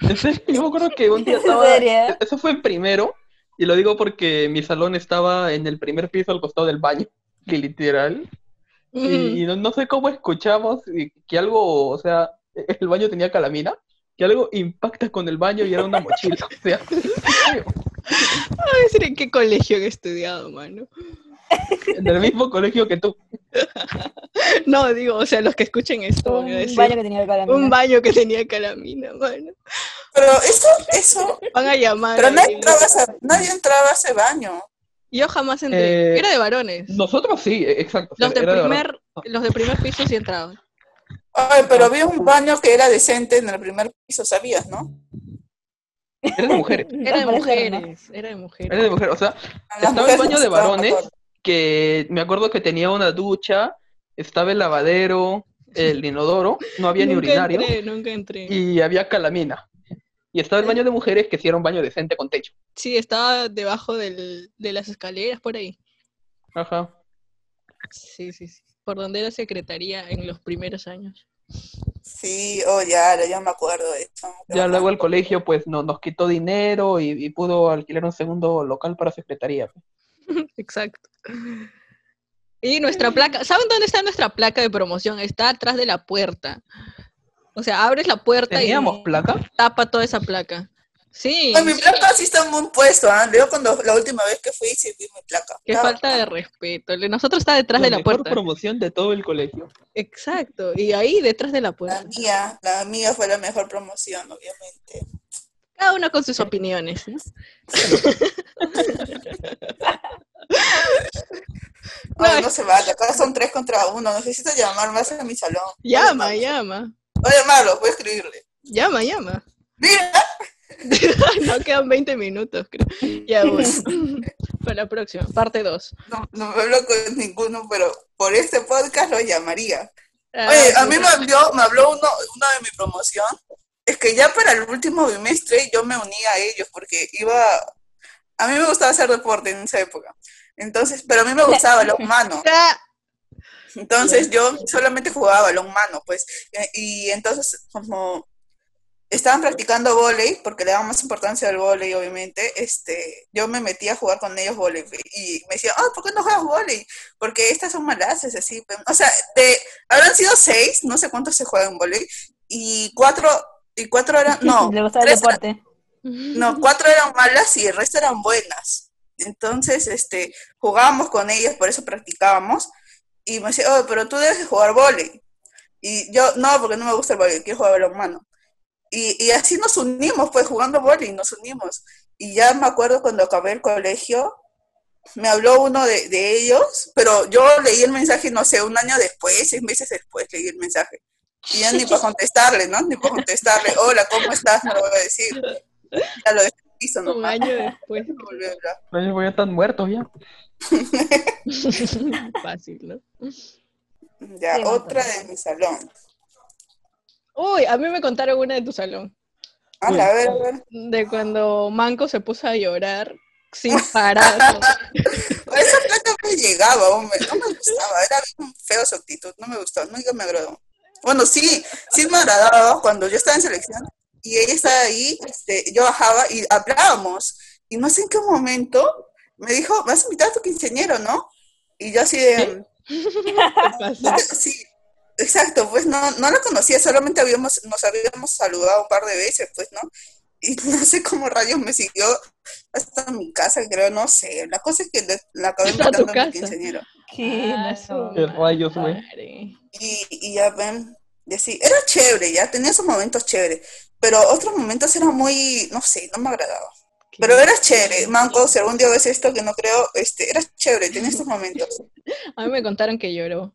En serio, yo me acuerdo que un día ¿En estaba. Eso fue en primero, y lo digo porque mi salón estaba en el primer piso al costado del baño, literal. Y, y no, no sé cómo escuchamos y que algo, o sea, el baño tenía calamina, que algo impacta con el baño y era una mochila. O sea, Voy a decir en qué colegio he estudiado, mano. en el mismo colegio que tú. No, digo, o sea, los que escuchen esto a Un decir. baño que tenía calamina. Un baño que tenía calamina, mano. Pero eso, eso, Van a llamar. pero nadie entraba, a ese, nadie entraba a ese baño. Yo jamás entré. Eh, Era de varones. Nosotros sí, exacto. o sea, Los de primer, los de primer piso sí entraban. Ay, pero había un baño que era decente en el primer piso, ¿sabías, no? Era de mujeres. Era de mujeres, era de mujeres. Era de mujeres. O sea, Las estaba el baño de varones. Que me acuerdo que tenía una ducha, estaba el lavadero, el inodoro, no había ni nunca urinario. entré, nunca entré. y había calamina. Y estaba el baño de mujeres que sí era un baño decente con techo. Sí, estaba debajo del, de las escaleras por ahí. Ajá. Sí, sí, sí. Por donde era secretaría en los primeros años. Sí, oh, ya, ya me acuerdo de eso. Ya luego el colegio pues no, nos quitó dinero y, y pudo alquilar un segundo local para secretaría. Exacto. Y nuestra placa, ¿saben dónde está nuestra placa de promoción? Está atrás de la puerta. O sea, abres la puerta ¿Teníamos y placa? tapa toda esa placa. Sí, Ay, mi placa sí está en buen puesto, ¿ah? Cuando la última vez que fui sí vi mi placa. qué falta de respeto. Nosotros está detrás de la mejor puerta. promoción de todo el colegio. Exacto. Y ahí detrás de la La puerta. mía, la mía fue la mejor promoción, obviamente. Cada uno con sus opiniones. ¿no? Ay, no se vale, acá son tres contra uno. Necesito llamar más a mi salón. Llama, llama. Voy a llamarlo, voy a escribirle. Llama, llama. Mira, no quedan 20 minutos, creo. Ya bueno. Para la próxima, parte 2. no, no me hablo con ninguno, pero por este podcast lo llamaría. Oye, a mí me habló, me habló uno, uno de mi promoción. Es que ya para el último bimestre yo me uní a ellos porque iba. A mí me gustaba hacer deporte en esa época. Entonces, pero a mí me gustaba balón mano. Entonces yo solamente jugaba balón mano, pues. Eh, Y entonces, como estaban practicando vóley, porque le daban más importancia al vóley, obviamente, este, yo me metí a jugar con ellos vóley. Y me decían, ah, ¿por qué no juegas vóley? Porque estas son malaces, así. pues. O sea, de, habrán sido seis, no sé cuántos se juegan en vóley, y cuatro, y cuatro eran, no, Le gustaba el eran- deporte. No, cuatro eran malas y el resto eran buenas. Entonces, este, jugábamos con ellas, por eso practicábamos. Y me decía, oh, pero tú debes de jugar vóley. Y yo, no, porque no me gusta el vóley, quiero jugar balonmano. Y, y así nos unimos, pues, jugando vóley, nos unimos. Y ya me acuerdo cuando acabé el colegio, me habló uno de, de ellos, pero yo leí el mensaje, no sé, un año después, seis meses después leí el mensaje. Y ya ni para contestarle, ¿no? Ni para contestarle, hola, ¿cómo estás? No lo voy a decir. Ya lo el piso Un nomás. año después. No volví a hablar. Ellos ya están muertos ya. Fácil, ¿no? Ya, Sí, otra de mi salón. Uy, a mí me contaron una de tu salón. Ah, a ver, a ver. De cuando Manco se puso a llorar sin parar. Esa plata me llegaba, hombre. No me gustaba. Era bien feo su actitud. No me gustó. Nunca me agradó. Bueno, sí, sí me agradaba cuando yo estaba en selección y ella estaba ahí, este, yo bajaba y hablábamos. Y no sé en qué momento me dijo, me vas a invitar a tu quinceañero, ¿no? Y yo así de, sí, exacto, pues no, no la conocía, solamente habíamos, nos habíamos saludado un par de veces, pues, ¿no? Y no sé cómo rayos me siguió hasta mi casa, creo, no sé. La cosa es que le- la acabé invitando a mi casa. quinceañero. ¿Qué? Ah, rayos, güey. madre. Y, y ya ven, y así, era chévere, ya tenía esos momentos chéveres, pero otros momentos eran muy, no sé, no me agradaba. Pero era chévere, Manco, si algún día ves esto, que no creo, este, era chévere, tenía estos momentos. A mí me contaron que lloró.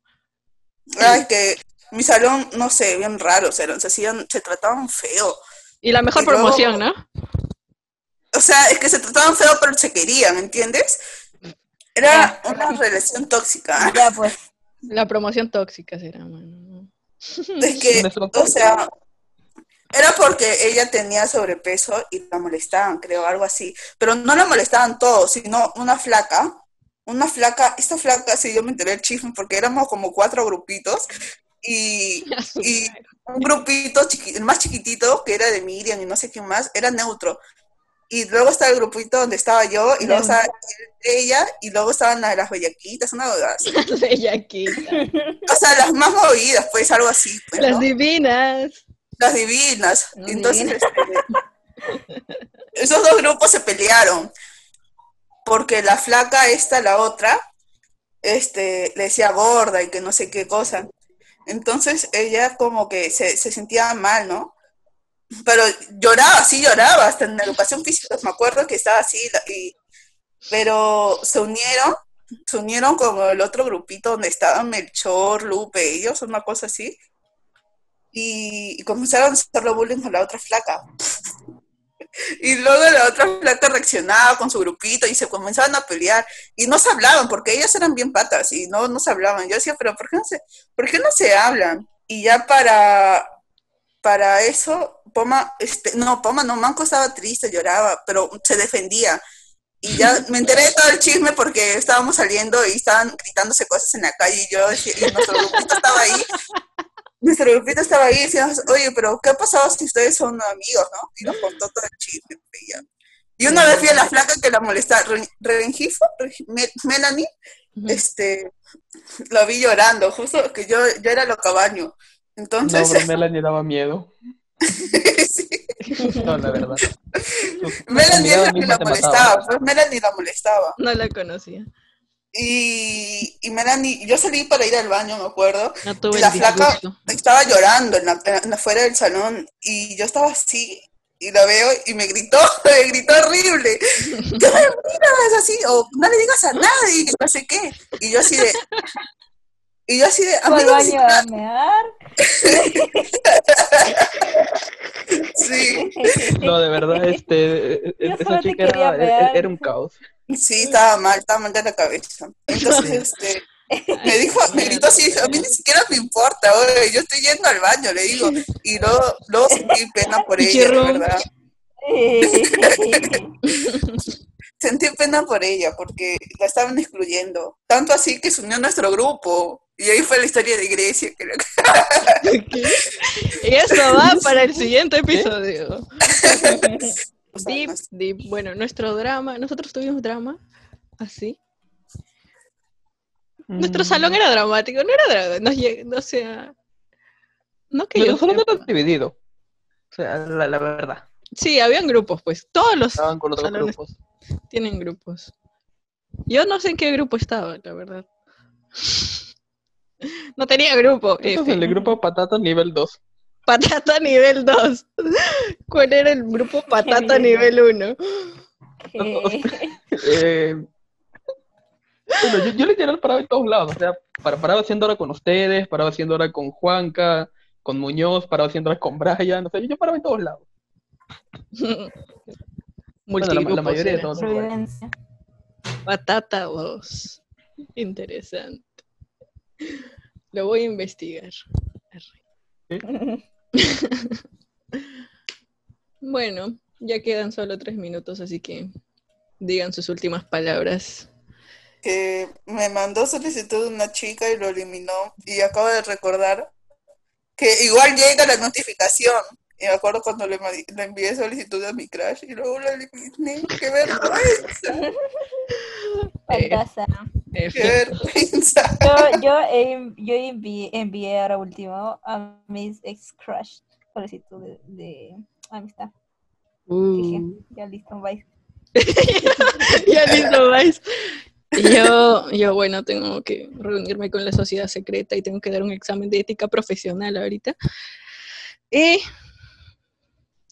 Ay, que mi salón, no sé, bien raro, se, se hacían, se trataban feo. Y la mejor Y luego- promoción, ¿no? O sea, es que se trataban feo, pero se querían, ¿entiendes? Era una relación tóxica. Ya, pues. La promoción tóxica será, mano. Es que, o sea, era porque ella tenía sobrepeso y la molestaban, creo, algo así. Pero no la molestaban todos, sino una flaca. Una flaca, esta flaca, sí, yo me enteré el chisme porque éramos como cuatro grupitos y, y un grupito, chiqui- el más chiquitito, que era de Miriam y no sé quién más, era neutro. Y luego estaba el grupito donde estaba yo, y luego estaba ella, y luego estaban las, las bellaquitas, una huevada así. Bellaquita. O sea, las más movidas, pues, algo así. pues, Las divinas. Las divinas. Las Entonces, divinas. este, esos dos grupos se pelearon. Porque la flaca, esta, la otra, este, le decía gorda y que no sé qué cosa. Entonces ella como que se, se sentía mal, ¿no? Pero lloraba, sí lloraba, hasta en educación física, me acuerdo que estaba así, la- y, pero se unieron, se unieron con el otro grupito donde estaban Melchor, Lupe, ellos, una cosa así, y, comenzaron a hacerle bullying a la otra flaca. Y luego la otra flaca reaccionaba con su grupito y se comenzaban a pelear y no se hablaban porque ellas eran bien patas y no, no se hablaban. Yo decía, pero ¿por qué no se, ¿por qué no se hablan? Y ya para, para eso, Poma, este, no, Poma no, Manco estaba triste, lloraba, pero se defendía. Y ya me enteré de todo el chisme porque estábamos saliendo y estaban gritándose cosas en la calle y yo y nuestro grupito estaba ahí. Nuestro grupito estaba ahí y decíamos, oye, pero ¿qué ha pasado si ustedes son amigos, no? Y nos contó todo el chisme. pues, ya. Y una vez vi a la flaca que la molestaba, Ren- Rengifo, Reng- Me- Melanie, este, lo vi llorando, justo que yo, yo era lo cabaño. No, Entonces, pero Melanie daba miedo. sí, No, la verdad. Melanie es la que te molestaba, pues Melanie la molestaba. No la conocía. Y, y Melanie, yo salí para ir al baño, me acuerdo, No tuve Y la flaca- disgusto. estaba llorando en la, en la- fuera del salón y yo estaba así y la veo y me gritó, me gritó horrible. ¿Qué me miras así? O no le digas a nadie, no sé qué. Y yo así de... Y yo así de... "Amigo, baño a mear. Sí, No, de verdad, este, e- esa chica quería era, un caos. sí, estaba mal, estaba mal de la cabeza. Entonces, este... Me dijo, me gritó así, a mí ni siquiera me importa, oye, yo estoy yendo al baño, le digo, y luego, luego sentí pena por ella, de verdad. Sentí pena por ella porque la estaban excluyendo. Tanto así que se unió a nuestro grupo. Y ahí fue la historia de Grecia. Que lo- ¿Qué? Y eso va para el siguiente episodio. o Deep, deep. Bueno, nuestro drama, nosotros tuvimos drama, así. Nuestro Mm. salón era dramático, no era drama, no, lleg- no sea, no que yo salón sepa. era dividido. O sea, la, la verdad. Sí, habían grupos, pues, todos los Estaban con otros Salones. grupos. Tienen grupos. Yo no sé en qué grupo estaba, la verdad. No tenía grupo. Este es el grupo Patata nivel 2. Patata nivel 2. ¿Cuál era el grupo Patata nivel 1? Eh, Bueno, yo, yo literal paraba en todos lados, o sea, para- paraba haciendo hora con ustedes, paraba haciendo hora con Juanca, con Muñoz, paraba haciendo hora con Brian, o sea, yo paraba en todos lados. Bueno, la, mayoría de todos. Batata vos. Interesante. Lo voy a investigar. Bueno, ya quedan solo tres minutos, así que digan sus últimas palabras. Que me mandó solicitud una chica y lo eliminó. Y acabo de recordar que igual llega la notificación. Y me acuerdo cuando le, envié solicitud a mi crush y luego la eliminé. ¡Qué vergüenza! Pantasa. ¡Qué vergüenza! Yo, yo, envié, envié ahora último a mis ex crush solicitud de, de amistad. Dije, Uh. ya listo, bye. ya listo, vais. Yo, yo, bueno, tengo que reunirme con la sociedad secreta y tengo que dar un examen de ética profesional ahorita. Y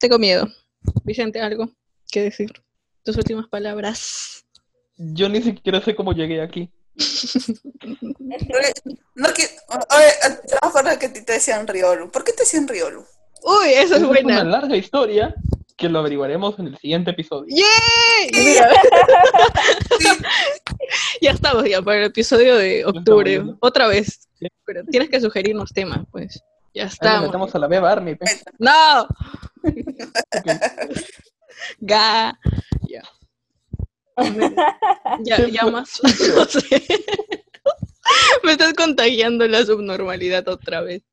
tengo miedo. Vicente, ¿algo que decir? Tus últimas palabras. Yo ni siquiera sé cómo llegué aquí. No, que, oye, que a ti te decían Riolu. ¿Por qué te decían Riolu? Uy, esa es Esa es una buena. larga historia que lo averiguaremos en el siguiente episodio. ¡Yay! Mira, ya estamos ya para el episodio de octubre. estamos. Otra vez. Sí. Pero tienes que sugerirnos temas, pues. Ya Ahí le estamos. metemos a la beba Army. pe. ¡No! Ga. Ya. Ya, ya más. No sé. Me estás contagiando la subnormalidad otra vez.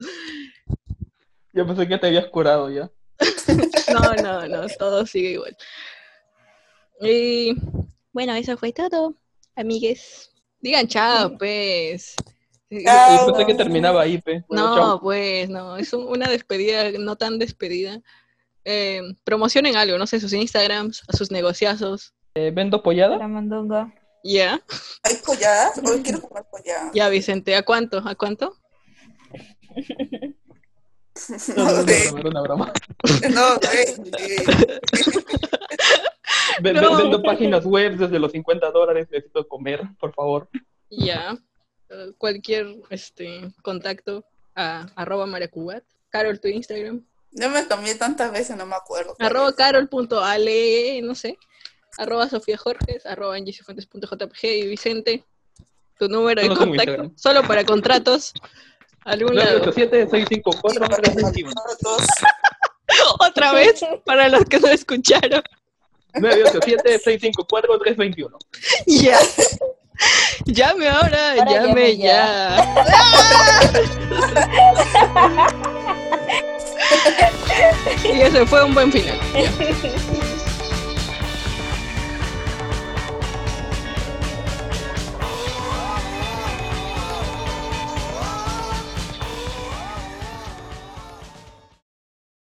Yo pensé que te habías curado ya. No, no, no, todo sigue igual. Y bueno, eso fue todo, amigues. Digan chao, pues. Chao. Pensé que terminaba ahí. Bueno, No, chao. pues no, es un- una despedida no tan despedida. Eh, promocionen algo, no sé, sus Instagrams, a sus negociazos. Eh, ¿Vendo pollada? Para Mandonga. Ya, ¿Hay polladas? Hoy quiero comer pollada. ya, Vicente, ¿a cuánto? ¿A cuánto? No, no, no, sé. no, era una broma. No, eh, eh, No. Vendo páginas web desde los 50 dólares. Necesito comer, por favor. Ya. Cualquier este contacto a arroba maracubat. Carol, tu Instagram. Yo me cambié tantas veces, no me acuerdo. Arroba carol.ale, no sé. Arroba Sofía Jorges, arroba angiesyfuentes.jpg y Vicente, tu número de no contacto, solo para contratos. Algún lado. 987-654-321. Todos. Otra vez, para los que no escucharon. 987-654-321. Ya. Llame ahora, Ahora llame llame ya. Y ese fue un buen final.